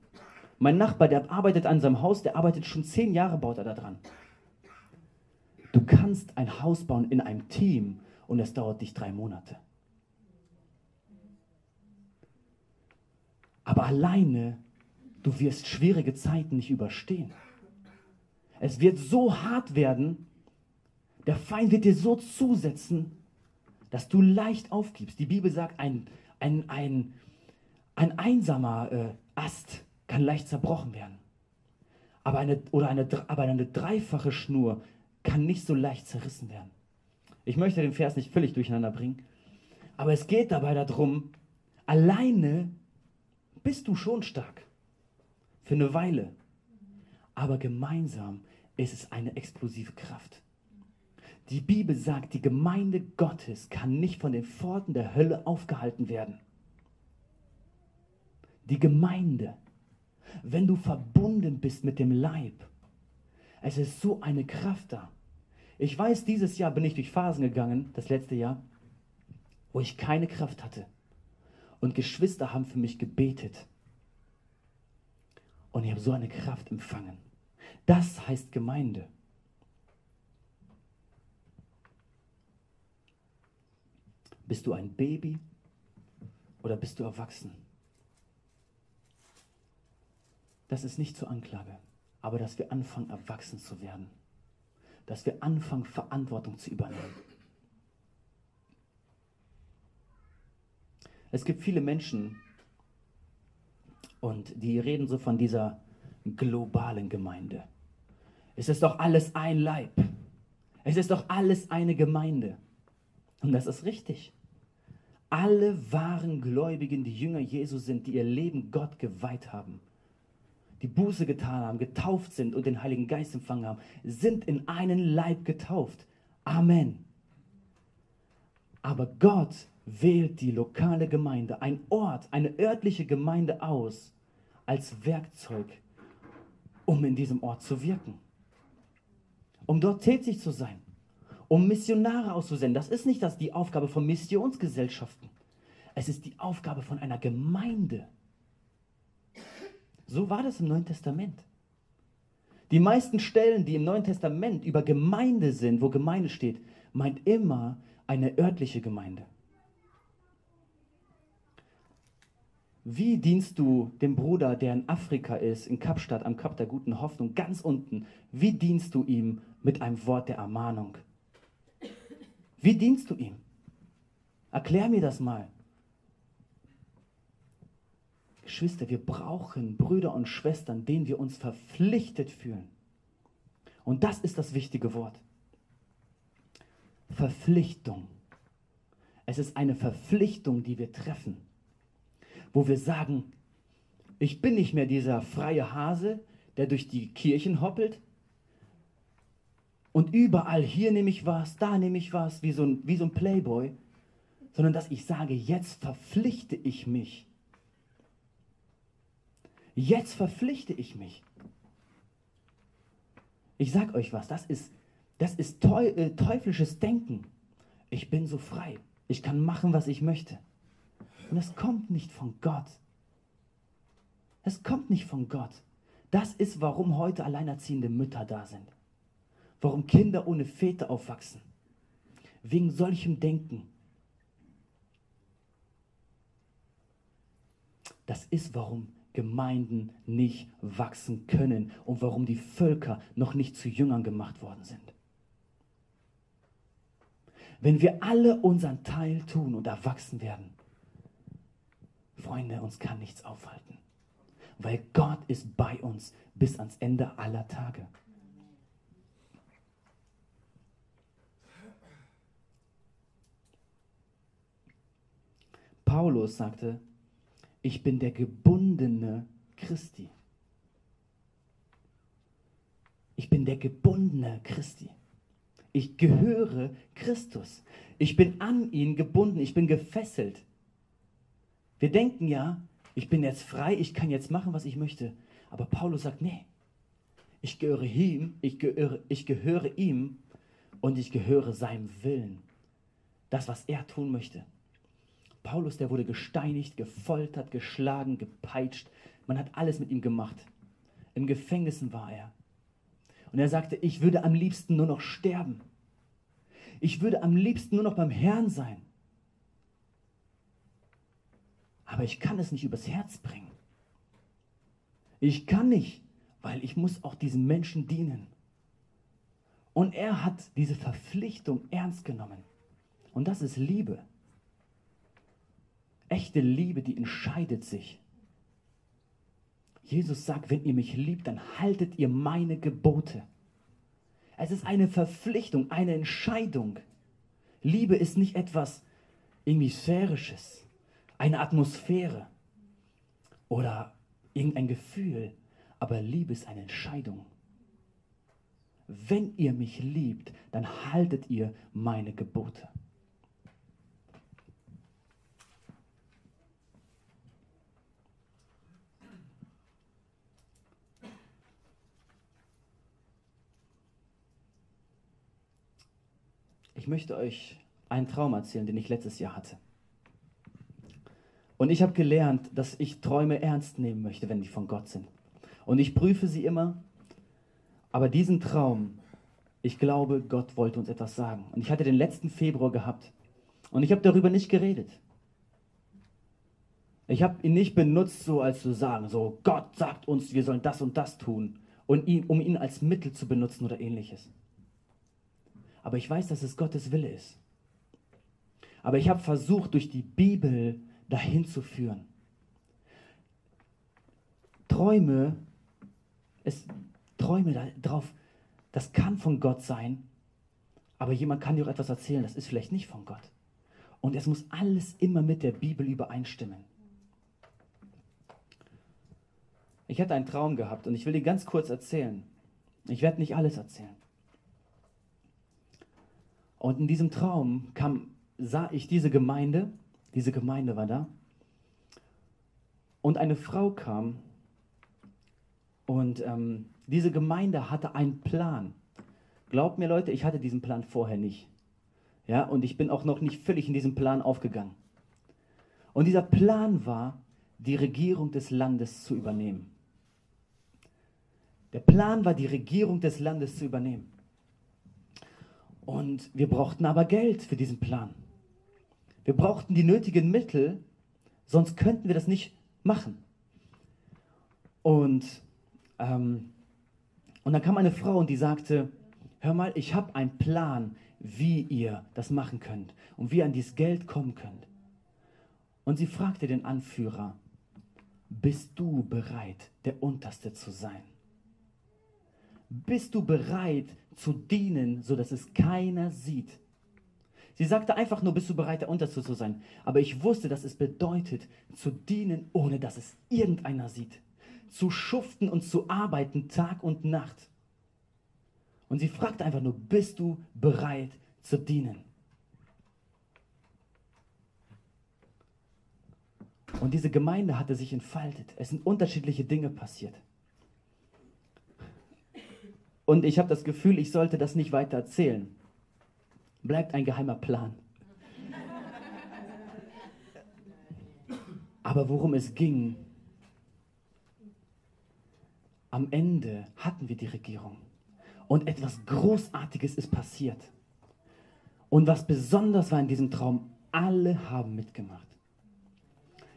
[SPEAKER 1] Mein Nachbar, der arbeitet an seinem Haus, der arbeitet schon zehn Jahre, baut er da dran. Du kannst ein Haus bauen in einem Team und es dauert dich drei Monate. Aber alleine, du wirst schwierige Zeiten nicht überstehen. Es wird so hart werden, der Feind wird dir so zusetzen, dass du leicht aufgibst. Die Bibel sagt, ein, ein, ein, ein einsamer äh, Ast kann leicht zerbrochen werden. Aber eine, oder eine, aber eine dreifache Schnur kann nicht so leicht zerrissen werden. Ich möchte den Vers nicht völlig durcheinander bringen, aber es geht dabei darum, alleine bist du schon stark. Für eine Weile. Aber gemeinsam ist es eine explosive Kraft. Die Bibel sagt, die Gemeinde Gottes kann nicht von den Pforten der Hölle aufgehalten werden. Die Gemeinde, wenn du verbunden bist mit dem Leib, es ist so eine Kraft da. Ich weiß, dieses Jahr bin ich durch Phasen gegangen, das letzte Jahr, wo ich keine Kraft hatte. Und Geschwister haben für mich gebetet. Und ich habe so eine Kraft empfangen. Das heißt Gemeinde. Bist du ein Baby oder bist du erwachsen? Das ist nicht zur Anklage, aber dass wir anfangen, erwachsen zu werden. Dass wir anfangen, Verantwortung zu übernehmen. Es gibt viele Menschen, und die reden so von dieser globalen Gemeinde. Es ist doch alles ein Leib. Es ist doch alles eine Gemeinde. Und das ist richtig. Alle wahren Gläubigen, die Jünger Jesu sind, die ihr Leben Gott geweiht haben, die Buße getan haben, getauft sind und den Heiligen Geist empfangen haben, sind in einen Leib getauft. Amen. Aber Gott wählt die lokale Gemeinde, ein Ort, eine örtliche Gemeinde aus, als Werkzeug, um in diesem Ort zu wirken. Um dort tätig zu sein. Um Missionare auszusenden. Das ist nicht das die Aufgabe von Missionsgesellschaften. Es ist die Aufgabe von einer Gemeinde. So war das im Neuen Testament. Die meisten Stellen, die im Neuen Testament über Gemeinde sind, wo Gemeinde steht, meint immer eine örtliche Gemeinde. Wie dienst du dem Bruder, der in Afrika ist, in Kapstadt, am Kap der guten Hoffnung, ganz unten? Wie dienst du ihm mit einem Wort der Ermahnung? Wie dienst du ihm? Erklär mir das mal. Geschwister, wir brauchen Brüder und Schwestern, denen wir uns verpflichtet fühlen. Und das ist das wichtige Wort. Verpflichtung. Es ist eine Verpflichtung, die wir treffen wo wir sagen, ich bin nicht mehr dieser freie Hase, der durch die Kirchen hoppelt und überall hier nehme ich was, da nehme ich was, wie so ein, wie so ein Playboy, sondern dass ich sage, jetzt verpflichte ich mich. Jetzt verpflichte ich mich. Ich sage euch was, das ist, das ist äh, teuflisches Denken. Ich bin so frei. Ich kann machen, was ich möchte. Und es kommt nicht von Gott. Es kommt nicht von Gott. Das ist, warum heute alleinerziehende Mütter da sind. Warum Kinder ohne Väter aufwachsen. Wegen solchem Denken. Das ist, warum Gemeinden nicht wachsen können und warum die Völker noch nicht zu Jüngern gemacht worden sind. Wenn wir alle unseren Teil tun und erwachsen werden, Freunde, uns kann nichts aufhalten, weil Gott ist bei uns bis ans Ende aller Tage. Paulus sagte, ich bin der gebundene Christi. Ich bin der gebundene Christi. Ich gehöre Christus. Ich bin an ihn gebunden. Ich bin gefesselt. Wir denken ja, ich bin jetzt frei, ich kann jetzt machen, was ich möchte. Aber Paulus sagt, nee, Ich gehöre ihm, ich gehöre, ich gehöre ihm und ich gehöre seinem Willen. Das, was er tun möchte. Paulus, der wurde gesteinigt, gefoltert, geschlagen, gepeitscht. Man hat alles mit ihm gemacht. Im Gefängnissen war er. Und er sagte, ich würde am liebsten nur noch sterben. Ich würde am liebsten nur noch beim Herrn sein. Aber ich kann es nicht übers Herz bringen. Ich kann nicht, weil ich muss auch diesen Menschen dienen. Und er hat diese Verpflichtung ernst genommen. Und das ist Liebe. Echte Liebe, die entscheidet sich. Jesus sagt, wenn ihr mich liebt, dann haltet ihr meine Gebote. Es ist eine Verpflichtung, eine Entscheidung. Liebe ist nicht etwas irgendwie eine Atmosphäre oder irgendein Gefühl, aber Liebe ist eine Entscheidung. Wenn ihr mich liebt, dann haltet ihr meine Gebote. Ich möchte euch einen Traum erzählen, den ich letztes Jahr hatte. Und ich habe gelernt, dass ich Träume ernst nehmen möchte, wenn die von Gott sind. Und ich prüfe sie immer. Aber diesen Traum, ich glaube, Gott wollte uns etwas sagen. Und ich hatte den letzten Februar gehabt. Und ich habe darüber nicht geredet. Ich habe ihn nicht benutzt, so als zu sagen, so Gott sagt uns, wir sollen das und das tun. Und ihn, um ihn als Mittel zu benutzen oder ähnliches aber ich weiß, dass es Gottes Wille ist. Aber ich habe versucht, durch die Bibel dahin zu führen. Träume, es, Träume darauf, das kann von Gott sein, aber jemand kann dir auch etwas erzählen, das ist vielleicht nicht von Gott. Und es muss alles immer mit der Bibel übereinstimmen. Ich hatte einen Traum gehabt und ich will dir ganz kurz erzählen. Ich werde nicht alles erzählen. Und in diesem Traum kam, sah ich diese Gemeinde, diese Gemeinde war da. Und eine Frau kam und ähm, diese Gemeinde hatte einen Plan. Glaubt mir Leute, ich hatte diesen Plan vorher nicht. Ja, und ich bin auch noch nicht völlig in diesem Plan aufgegangen. Und dieser Plan war, die Regierung des Landes zu übernehmen. Der Plan war, die Regierung des Landes zu übernehmen. Und wir brauchten aber Geld für diesen Plan. Wir brauchten die nötigen Mittel, sonst könnten wir das nicht machen. Und, ähm, und dann kam eine Frau und die sagte, hör mal, ich habe einen Plan, wie ihr das machen könnt und wie ihr an dieses Geld kommen könnt. Und sie fragte den Anführer, bist du bereit, der Unterste zu sein? Bist du bereit zu dienen, sodass es keiner sieht? Sie sagte einfach nur, bist du bereit, der Unterste zu sein? Aber ich wusste, dass es bedeutet, zu dienen, ohne dass es irgendeiner sieht. Zu schuften und zu arbeiten, Tag und Nacht. Und sie fragte einfach nur, bist du bereit zu dienen? Und diese Gemeinde hatte sich entfaltet. Es sind unterschiedliche Dinge passiert. Und ich habe das Gefühl, ich sollte das nicht weiter erzählen. Bleibt ein geheimer Plan. Aber worum es ging, am Ende hatten wir die Regierung. Und etwas Großartiges ist passiert. Und was besonders war in diesem Traum, alle haben mitgemacht.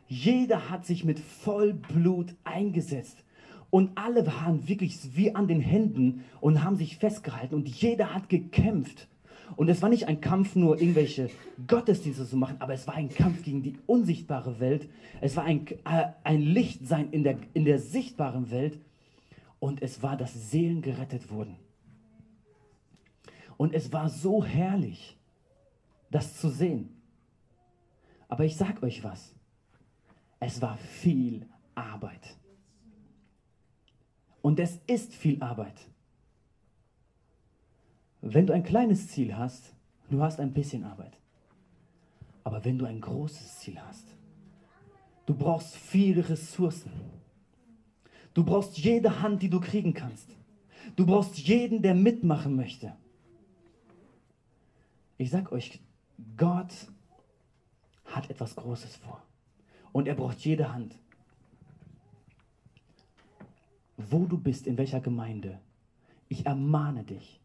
[SPEAKER 1] Jeder hat sich mit Vollblut eingesetzt und alle waren wirklich wie an den Händen und haben sich festgehalten und jeder hat gekämpft. Und es war nicht ein Kampf, nur irgendwelche Gottesdienste zu machen, aber es war ein Kampf gegen die unsichtbare Welt. Es war ein, äh, ein Lichtsein in der, in der sichtbaren Welt. Und es war, dass Seelen gerettet wurden. Und es war so herrlich, das zu sehen. Aber ich sag euch was. Es war viel Arbeit. Und es ist viel Arbeit. Wenn du ein kleines Ziel hast, du hast ein bisschen Arbeit. Aber wenn du ein großes Ziel hast, du brauchst viele Ressourcen. Du brauchst jede Hand, die du kriegen kannst. Du brauchst jeden, der mitmachen möchte. Ich sag euch, Gott hat etwas Großes vor. Und er braucht jede Hand. Wo du bist, in welcher Gemeinde, ich ermahne dich,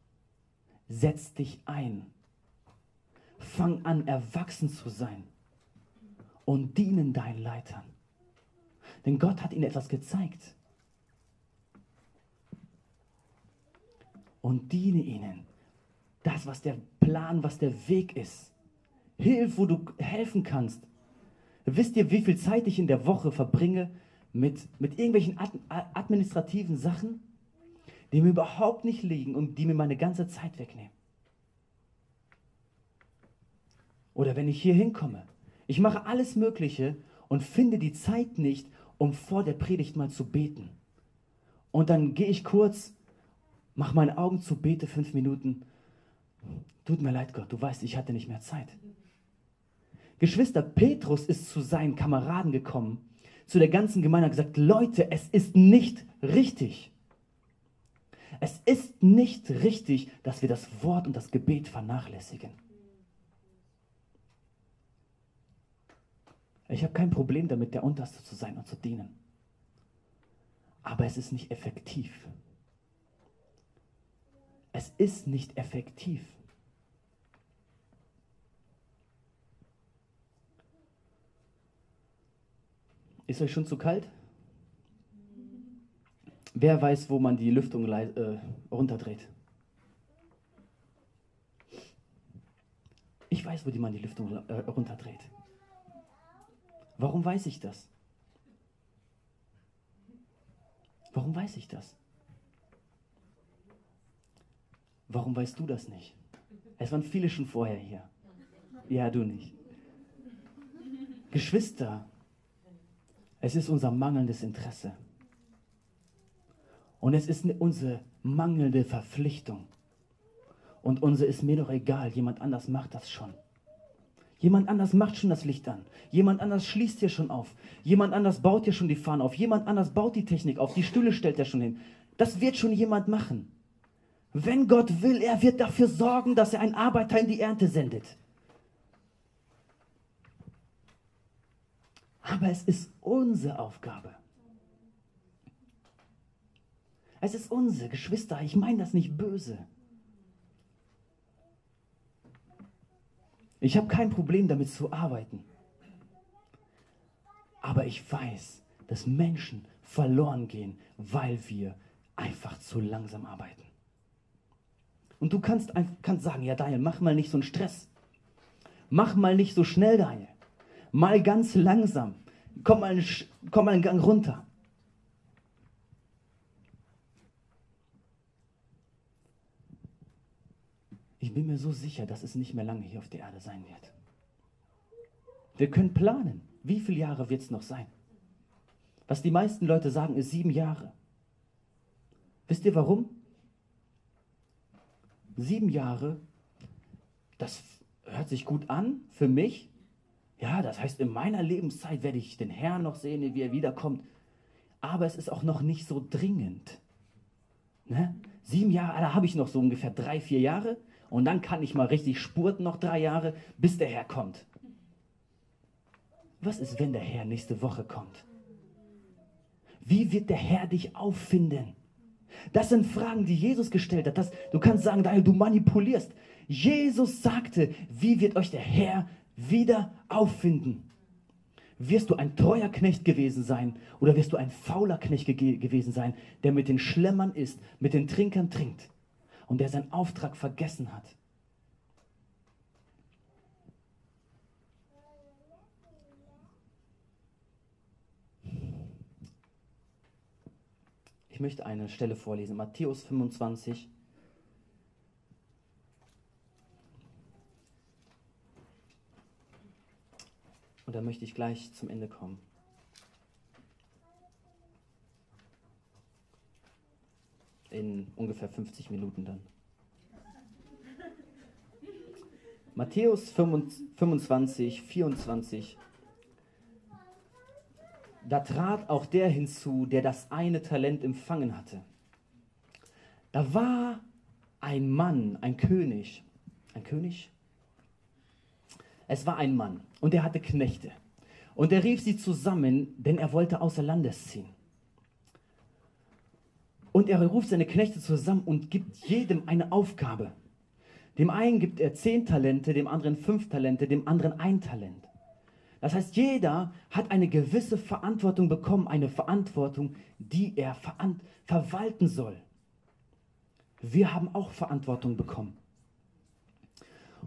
[SPEAKER 1] setz dich ein. Fang an, erwachsen zu sein und dienen deinen Leitern. Denn Gott hat ihnen etwas gezeigt. Und diene ihnen. Das, was der Plan, was der Weg ist. Hilf, wo du helfen kannst. Wisst ihr, wie viel Zeit ich in der Woche verbringe mit, mit irgendwelchen administrativen Sachen, die mir überhaupt nicht liegen und die mir meine ganze Zeit wegnehmen? Oder wenn ich hier hinkomme, ich mache alles Mögliche und finde die Zeit nicht, um vor der Predigt mal zu beten. Und dann gehe ich kurz, mache meine Augen zu, bete fünf Minuten. Tut mir leid, Gott, du weißt, ich hatte nicht mehr Zeit. Geschwister, Petrus ist zu seinen Kameraden gekommen, zu der ganzen Gemeinde und gesagt, Leute, es ist nicht richtig. Es ist nicht richtig, dass wir das Wort und das Gebet vernachlässigen. Ich habe kein Problem damit, der Unterste zu sein und zu dienen. Aber es ist nicht effektiv. Es ist nicht effektiv. Ist euch schon zu kalt? Wer weiß, wo man die Lüftung äh, runterdreht? Ich weiß, wo die man die Lüftung äh, runterdreht. Warum weiß ich das? Warum weiß ich das? Warum weißt du das nicht? Es waren viele schon vorher hier. Ja, du nicht. Geschwister, es ist unser mangelndes Interesse. Und es ist unsere mangelnde Verpflichtung. Und unsere ist mir doch egal, jemand anders macht das schon. Jemand anders macht schon das Licht an. Jemand anders schließt hier schon auf. Jemand anders baut hier schon die Fahne auf. Jemand anders baut die Technik auf. Die Stühle stellt er schon hin. Das wird schon jemand machen. Wenn Gott will, er wird dafür sorgen, dass er einen Arbeiter in die Ernte sendet. Aber es ist unsere Aufgabe. Es ist unsere Geschwister. Ich meine das nicht böse. Ich habe kein Problem damit zu arbeiten. Aber ich weiß, dass Menschen verloren gehen, weil wir einfach zu langsam arbeiten. Und du kannst, kannst sagen, ja Daniel, mach mal nicht so einen Stress. Mach mal nicht so schnell, Daniel. Mal ganz langsam. Komm mal, komm mal einen Gang runter. Ich bin mir so sicher, dass es nicht mehr lange hier auf der Erde sein wird. Wir können planen, wie viele Jahre wird es noch sein. Was die meisten Leute sagen, ist sieben Jahre. Wisst ihr warum? Sieben Jahre, das hört sich gut an für mich. Ja, das heißt, in meiner Lebenszeit werde ich den Herrn noch sehen, wie er wiederkommt. Aber es ist auch noch nicht so dringend. Ne? Sieben Jahre, da habe ich noch so ungefähr drei, vier Jahre. Und dann kann ich mal richtig spurten, noch drei Jahre, bis der Herr kommt. Was ist, wenn der Herr nächste Woche kommt? Wie wird der Herr dich auffinden? Das sind Fragen, die Jesus gestellt hat. Das, du kannst sagen, Daniel, du manipulierst. Jesus sagte, wie wird euch der Herr wieder auffinden? Wirst du ein treuer Knecht gewesen sein oder wirst du ein fauler Knecht ge gewesen sein, der mit den Schlemmern isst, mit den Trinkern trinkt? und der seinen Auftrag vergessen hat. Ich möchte eine Stelle vorlesen, Matthäus 25. Und da möchte ich gleich zum Ende kommen. in ungefähr 50 Minuten dann. Matthäus 25, 24. Da trat auch der hinzu, der das eine Talent empfangen hatte. Da war ein Mann, ein König. Ein König? Es war ein Mann und er hatte Knechte. Und er rief sie zusammen, denn er wollte außer Landes ziehen. Und er ruft seine Knechte zusammen und gibt jedem eine Aufgabe. Dem einen gibt er zehn Talente, dem anderen fünf Talente, dem anderen ein Talent. Das heißt, jeder hat eine gewisse Verantwortung bekommen, eine Verantwortung, die er verwalten soll. Wir haben auch Verantwortung bekommen.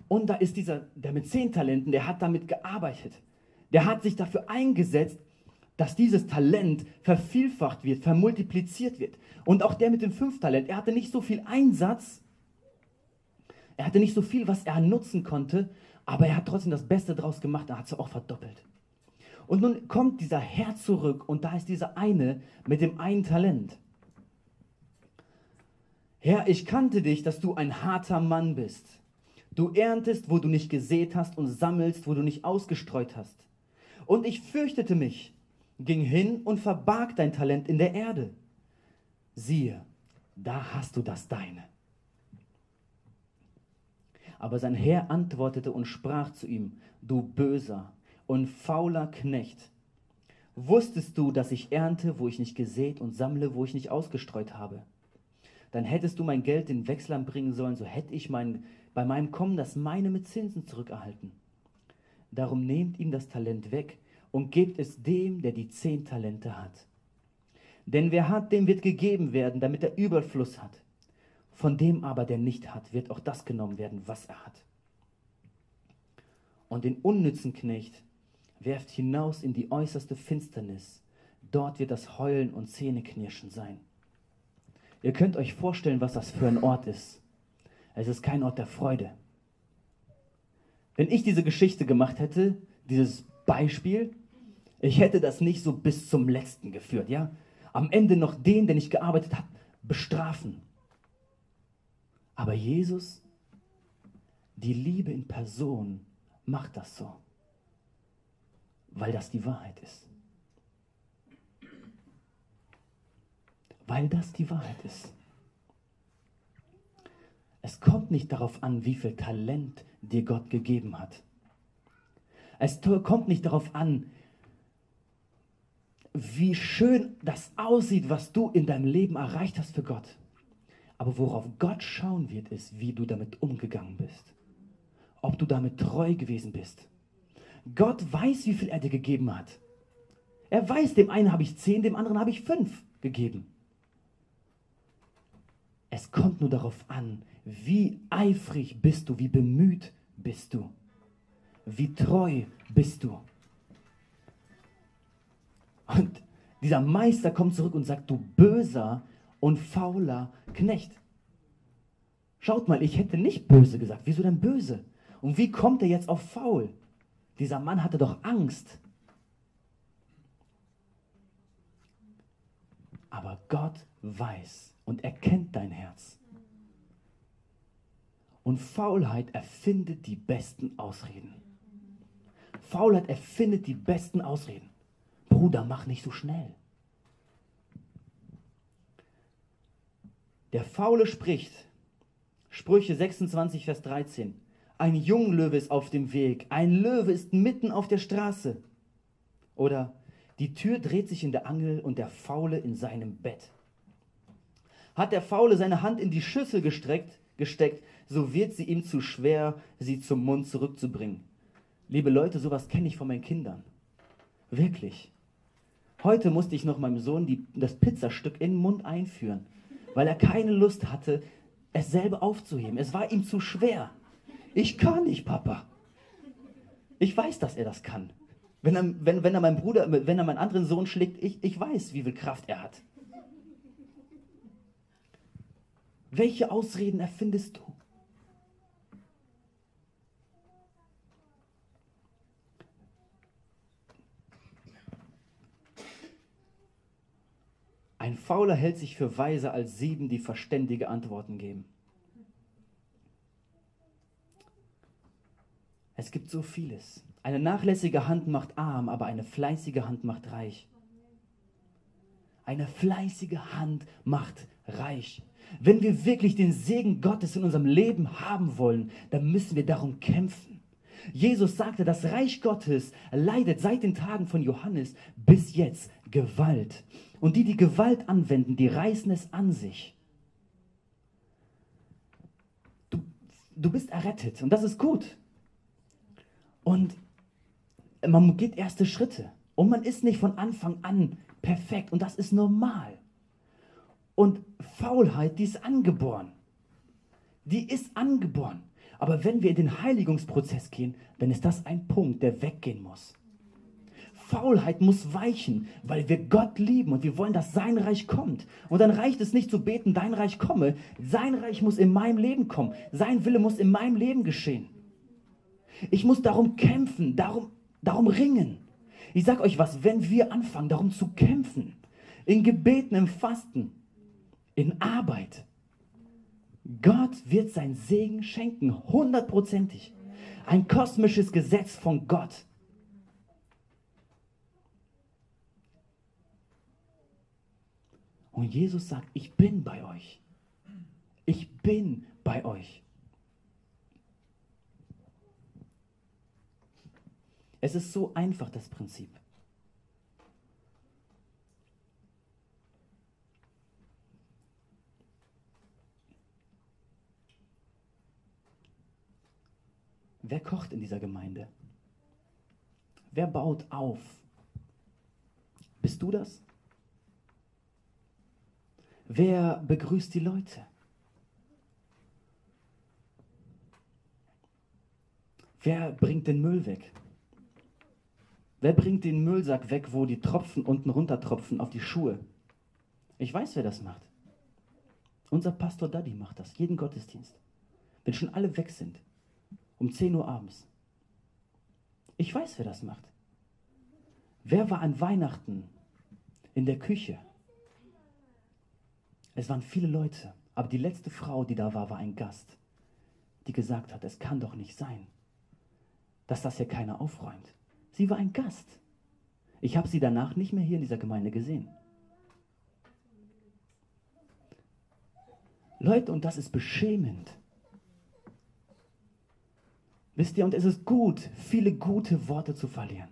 [SPEAKER 1] Und da ist dieser, der mit zehn Talenten, der hat damit gearbeitet. Der hat sich dafür eingesetzt, dass dieses Talent vervielfacht wird, vermultipliziert wird. Und auch der mit dem fünf Talent, er hatte nicht so viel Einsatz, er hatte nicht so viel, was er nutzen konnte, aber er hat trotzdem das Beste draus gemacht, er hat es auch verdoppelt. Und nun kommt dieser Herr zurück und da ist dieser eine mit dem einen Talent. Herr, ich kannte dich, dass du ein harter Mann bist. Du erntest, wo du nicht gesät hast und sammelst, wo du nicht ausgestreut hast. Und ich fürchtete mich, ging hin und verbarg dein Talent in der Erde. Siehe, da hast du das deine. Aber sein Herr antwortete und sprach zu ihm, du böser und fauler Knecht, wusstest du, dass ich ernte, wo ich nicht gesät und sammle, wo ich nicht ausgestreut habe? Dann hättest du mein Geld den Wechslern bringen sollen, so hätte ich mein, bei meinem Kommen das meine mit Zinsen zurückerhalten. Darum nehmt ihm das Talent weg und gebt es dem, der die zehn Talente hat. Denn wer hat, dem wird gegeben werden, damit er Überfluss hat. Von dem aber, der nicht hat, wird auch das genommen werden, was er hat. Und den unnützen Knecht werft hinaus in die äußerste Finsternis. Dort wird das Heulen und Zähneknirschen sein. Ihr könnt euch vorstellen, was das für ein Ort ist. Es ist kein Ort der Freude. Wenn ich diese Geschichte gemacht hätte, dieses Beispiel, ich hätte das nicht so bis zum letzten geführt, ja? Am Ende noch den, der nicht gearbeitet hat, bestrafen. Aber Jesus, die Liebe in Person, macht das so, weil das die Wahrheit ist. Weil das die Wahrheit ist. Es kommt nicht darauf an, wie viel Talent dir Gott gegeben hat. Es kommt nicht darauf an, wie schön das aussieht, was du in deinem Leben erreicht hast für Gott. Aber worauf Gott schauen wird, ist, wie du damit umgegangen bist. Ob du damit treu gewesen bist. Gott weiß, wie viel er dir gegeben hat. Er weiß, dem einen habe ich zehn, dem anderen habe ich fünf gegeben. Es kommt nur darauf an, wie eifrig bist du, wie bemüht bist du, wie treu bist du. Und dieser Meister kommt zurück und sagt, du böser und fauler Knecht. Schaut mal, ich hätte nicht böse gesagt. Wieso denn böse? Und wie kommt er jetzt auf faul? Dieser Mann hatte doch Angst. Aber Gott weiß und erkennt dein Herz. Und Faulheit erfindet die besten Ausreden. Faulheit erfindet die besten Ausreden. Bruder, mach nicht so schnell. Der Faule spricht, Sprüche 26, Vers 13. Ein Junglöwe ist auf dem Weg, ein Löwe ist mitten auf der Straße. Oder die Tür dreht sich in der Angel und der Faule in seinem Bett. Hat der Faule seine Hand in die Schüssel gestreckt, gesteckt, so wird sie ihm zu schwer, sie zum Mund zurückzubringen. Liebe Leute, sowas kenne ich von meinen Kindern. Wirklich. Heute musste ich noch meinem Sohn die, das Pizzastück in den Mund einführen weil er keine Lust hatte, es selber aufzuheben. Es war ihm zu schwer. Ich kann nicht, Papa. Ich weiß, dass er das kann. Wenn er, wenn, wenn er meinen Bruder, wenn er meinen anderen Sohn schlägt, ich, ich weiß, wie viel Kraft er hat. Welche Ausreden erfindest du? Ein Fauler hält sich für weiser als sieben, die verständige Antworten geben. Es gibt so vieles. Eine nachlässige Hand macht arm, aber eine fleißige Hand macht reich. Eine fleißige Hand macht reich. Wenn wir wirklich den Segen Gottes in unserem Leben haben wollen, dann müssen wir darum kämpfen. Jesus sagte, das Reich Gottes leidet seit den Tagen von Johannes bis jetzt Gewalt. Und die, die Gewalt anwenden, die reißen es an sich. Du, du bist errettet und das ist gut. Und man geht erste Schritte. Und man ist nicht von Anfang an perfekt. Und das ist normal. Und Faulheit, die ist angeboren. Die ist angeboren. Aber wenn wir in den Heiligungsprozess gehen, dann ist das ein Punkt, der weggehen muss. Faulheit muss weichen, weil wir Gott lieben und wir wollen, dass sein Reich kommt. Und dann reicht es nicht zu beten, dein Reich komme. Sein Reich muss in meinem Leben kommen. Sein Wille muss in meinem Leben geschehen. Ich muss darum kämpfen, darum, darum ringen. Ich sage euch was, wenn wir anfangen, darum zu kämpfen, in Gebeten, im Fasten, in Arbeit, Gott wird sein Segen schenken, hundertprozentig. Ein kosmisches Gesetz von Gott. Und Jesus sagt, ich bin bei euch. Ich bin bei euch. Es ist so einfach, das Prinzip. Wer kocht in dieser Gemeinde? Wer baut auf? Bist du das? Wer begrüßt die Leute? Wer bringt den Müll weg? Wer bringt den Müllsack weg, wo die Tropfen unten runtertropfen auf die Schuhe? Ich weiß, wer das macht. Unser Pastor Daddy macht das, jeden Gottesdienst. Wenn schon alle weg sind, um 10 Uhr abends. Ich weiß, wer das macht. Wer war an Weihnachten in der Küche? Es waren viele Leute, aber die letzte Frau, die da war, war ein Gast, die gesagt hat, es kann doch nicht sein, dass das hier keiner aufräumt. Sie war ein Gast. Ich habe sie danach nicht mehr hier in dieser Gemeinde gesehen. Leute, und das ist beschämend. Wisst ihr, und es ist gut, viele gute Worte zu verlieren.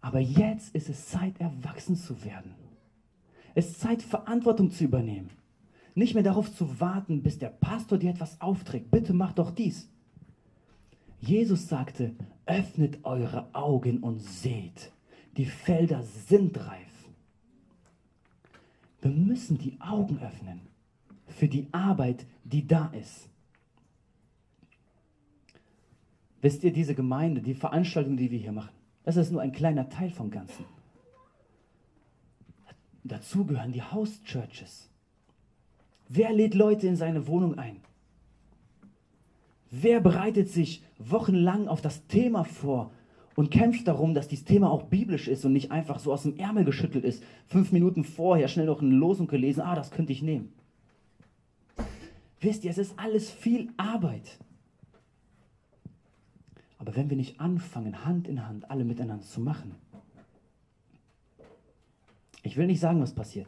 [SPEAKER 1] Aber jetzt ist es Zeit, erwachsen zu werden. Es ist Zeit, Verantwortung zu übernehmen. Nicht mehr darauf zu warten, bis der Pastor dir etwas aufträgt. Bitte mach doch dies. Jesus sagte, öffnet eure Augen und seht, die Felder sind reif. Wir müssen die Augen öffnen für die Arbeit, die da ist. Wisst ihr, diese Gemeinde, die Veranstaltung, die wir hier machen, das ist nur ein kleiner Teil vom Ganzen. Dazu gehören die House Churches. Wer lädt Leute in seine Wohnung ein? Wer bereitet sich wochenlang auf das Thema vor und kämpft darum, dass dieses Thema auch biblisch ist und nicht einfach so aus dem Ärmel geschüttelt ist? Fünf Minuten vorher schnell noch eine Losung gelesen, ah, das könnte ich nehmen. Wisst ihr, es ist alles viel Arbeit. Aber wenn wir nicht anfangen, Hand in Hand alle miteinander zu machen, ich will nicht sagen, was passiert.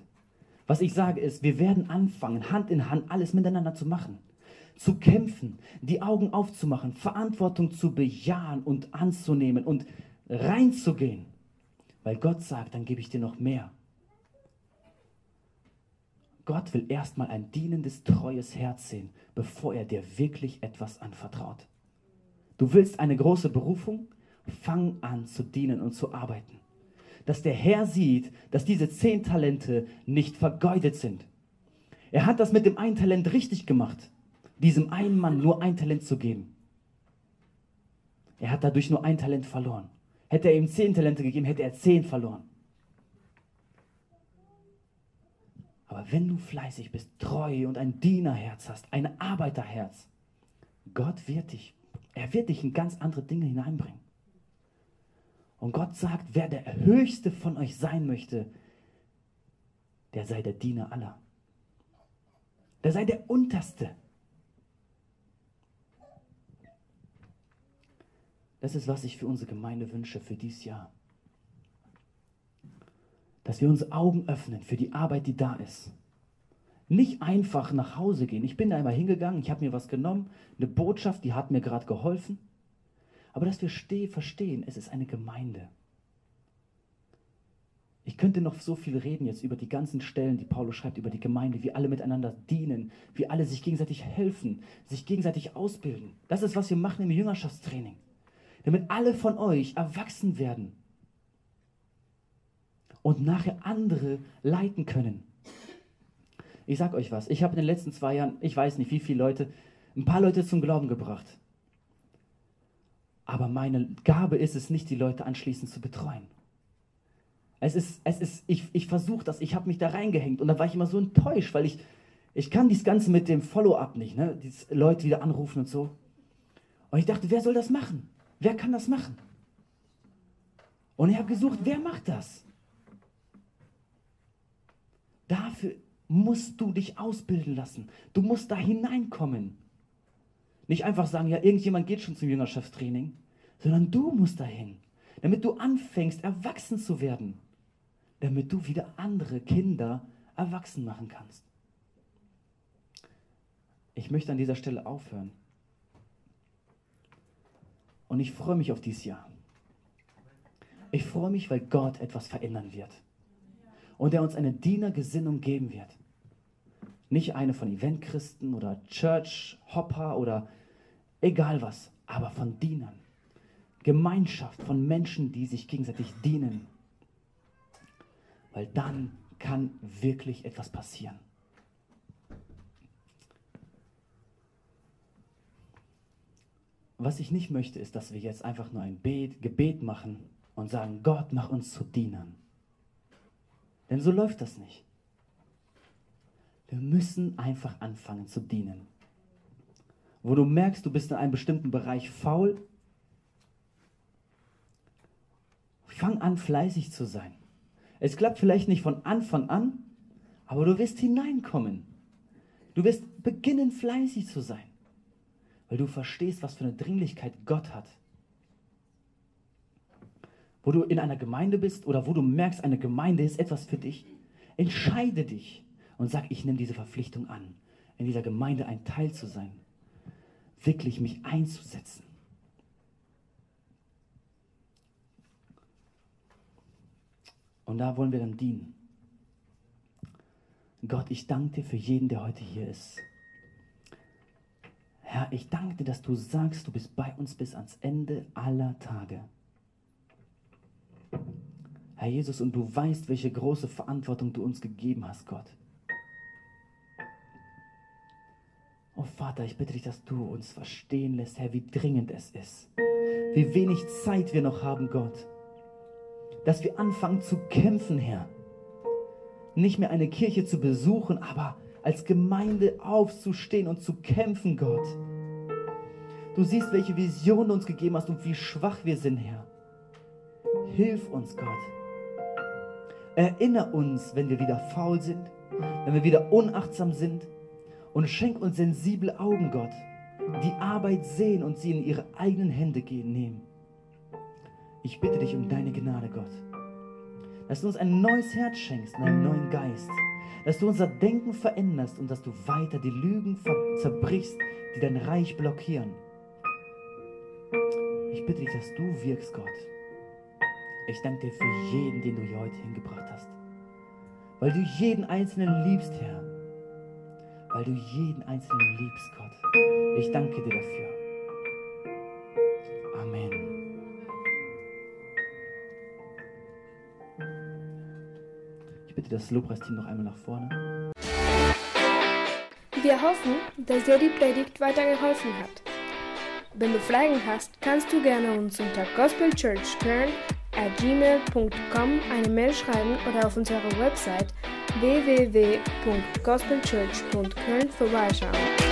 [SPEAKER 1] Was ich sage ist, wir werden anfangen, Hand in Hand alles miteinander zu machen, zu kämpfen, die Augen aufzumachen, Verantwortung zu bejahen und anzunehmen und reinzugehen. Weil Gott sagt, dann gebe ich dir noch mehr. Gott will erstmal ein dienendes, treues Herz sehen, bevor er dir wirklich etwas anvertraut. Du willst eine große Berufung? Fang an zu dienen und zu arbeiten. Dass der Herr sieht, dass diese zehn Talente nicht vergeudet sind. Er hat das mit dem einen Talent richtig gemacht, diesem einen Mann nur ein Talent zu geben. Er hat dadurch nur ein Talent verloren. Hätte er ihm zehn Talente gegeben, hätte er zehn verloren. Aber wenn du fleißig bist, treu und ein Dienerherz hast, ein Arbeiterherz, Gott wird dich er wird dich in ganz andere Dinge hineinbringen. Und Gott sagt, wer der Höchste von euch sein möchte, der sei der Diener aller. Der sei der Unterste. Das ist, was ich für unsere Gemeinde wünsche für dieses Jahr. dass wir uns Augen öffnen für die Arbeit, die da ist. Nicht einfach nach Hause gehen. Ich bin da einmal hingegangen, ich habe mir was genommen, eine Botschaft, die hat mir gerade geholfen. Aber dass wir steh, verstehen, es ist eine Gemeinde. Ich könnte noch so viel reden jetzt über die ganzen Stellen, die Paulus schreibt, über die Gemeinde, wie alle miteinander dienen, wie alle sich gegenseitig helfen, sich gegenseitig ausbilden. Das ist, was wir machen im Jüngerschaftstraining. Damit alle von euch erwachsen werden und nachher andere leiten können. Ich sag euch was, ich habe in den letzten zwei Jahren, ich weiß nicht wie viele Leute, ein paar Leute zum Glauben gebracht. Aber meine Gabe ist es nicht, die Leute anschließend zu betreuen. Es ist, es ist, ich, ich versuche das, ich habe mich da reingehängt und da war ich immer so enttäuscht, weil ich, ich kann dieses Ganze mit dem Follow-up nicht, ne? Die Leute wieder anrufen und so. Und ich dachte, wer soll das machen? Wer kann das machen? Und ich habe gesucht, wer macht das? Dafür musst du dich ausbilden lassen. Du musst da hineinkommen. Nicht einfach sagen, ja, irgendjemand geht schon zum Jüngerschaftstraining, sondern du musst dahin, damit du anfängst, erwachsen zu werden damit du wieder andere Kinder erwachsen machen kannst. Ich möchte an dieser Stelle aufhören. Und ich freue mich auf dieses Jahr. Ich freue mich, weil Gott etwas verändern wird. Und er uns eine Dienergesinnung geben wird. Nicht eine von Eventchristen oder Church-Hopper oder egal was, aber von Dienern. Gemeinschaft von Menschen, die sich gegenseitig dienen weil dann kann wirklich etwas passieren. Was ich nicht möchte, ist, dass wir jetzt einfach nur ein Gebet machen und sagen, Gott, mach uns zu Dienern. Denn so läuft das nicht. Wir müssen einfach anfangen zu dienen. Wo du merkst, du bist in einem bestimmten Bereich faul, fang an, fleißig zu sein. Es klappt vielleicht nicht von Anfang an, aber du wirst hineinkommen. Du wirst beginnen, fleißig zu sein, weil du verstehst, was für eine Dringlichkeit Gott hat. Wo du in einer Gemeinde bist oder wo du merkst, eine Gemeinde ist etwas für dich, entscheide dich und sag, ich nehme diese Verpflichtung an, in dieser Gemeinde ein Teil zu sein, wirklich mich einzusetzen. Und da wollen wir dann dienen. Gott, ich danke dir für jeden, der heute hier ist. Herr, ich danke dir, dass du sagst, du bist bei uns bis ans Ende aller Tage. Herr Jesus, und du weißt, welche große Verantwortung du uns gegeben hast, Gott. Oh Vater, ich bitte dich, dass du uns verstehen lässt, Herr, wie dringend es ist. Wie wenig Zeit wir noch haben, Gott dass wir anfangen zu kämpfen, Herr. Nicht mehr eine Kirche zu besuchen, aber als Gemeinde aufzustehen und zu kämpfen, Gott. Du siehst, welche Vision du uns gegeben hast und wie schwach wir sind, Herr. Hilf uns, Gott. Erinner uns, wenn wir wieder faul sind, wenn wir wieder unachtsam sind und schenk uns sensible Augen, Gott, die Arbeit sehen und sie in ihre eigenen Hände gehen nehmen. Ich bitte dich um deine Gnade, Gott. Dass du uns ein neues Herz schenkst einen neuen Geist. Dass du unser Denken veränderst und dass du weiter die Lügen zerbrichst, die dein Reich blockieren. Ich bitte dich, dass du wirkst, Gott. Ich danke dir für jeden, den du hier heute hingebracht hast. Weil du jeden Einzelnen liebst, Herr. Weil du jeden Einzelnen liebst, Gott. Ich danke dir dafür. Amen. bitte das Lobpreisteam noch einmal nach vorne.
[SPEAKER 2] Wir hoffen, dass dir die Predigt weitergeholfen hat. Wenn du Fragen hast, kannst du gerne uns unter gospelchurchkern at gmail.com eine Mail schreiben oder auf unserer Website www.gospelchurch.köln vorbeischauen.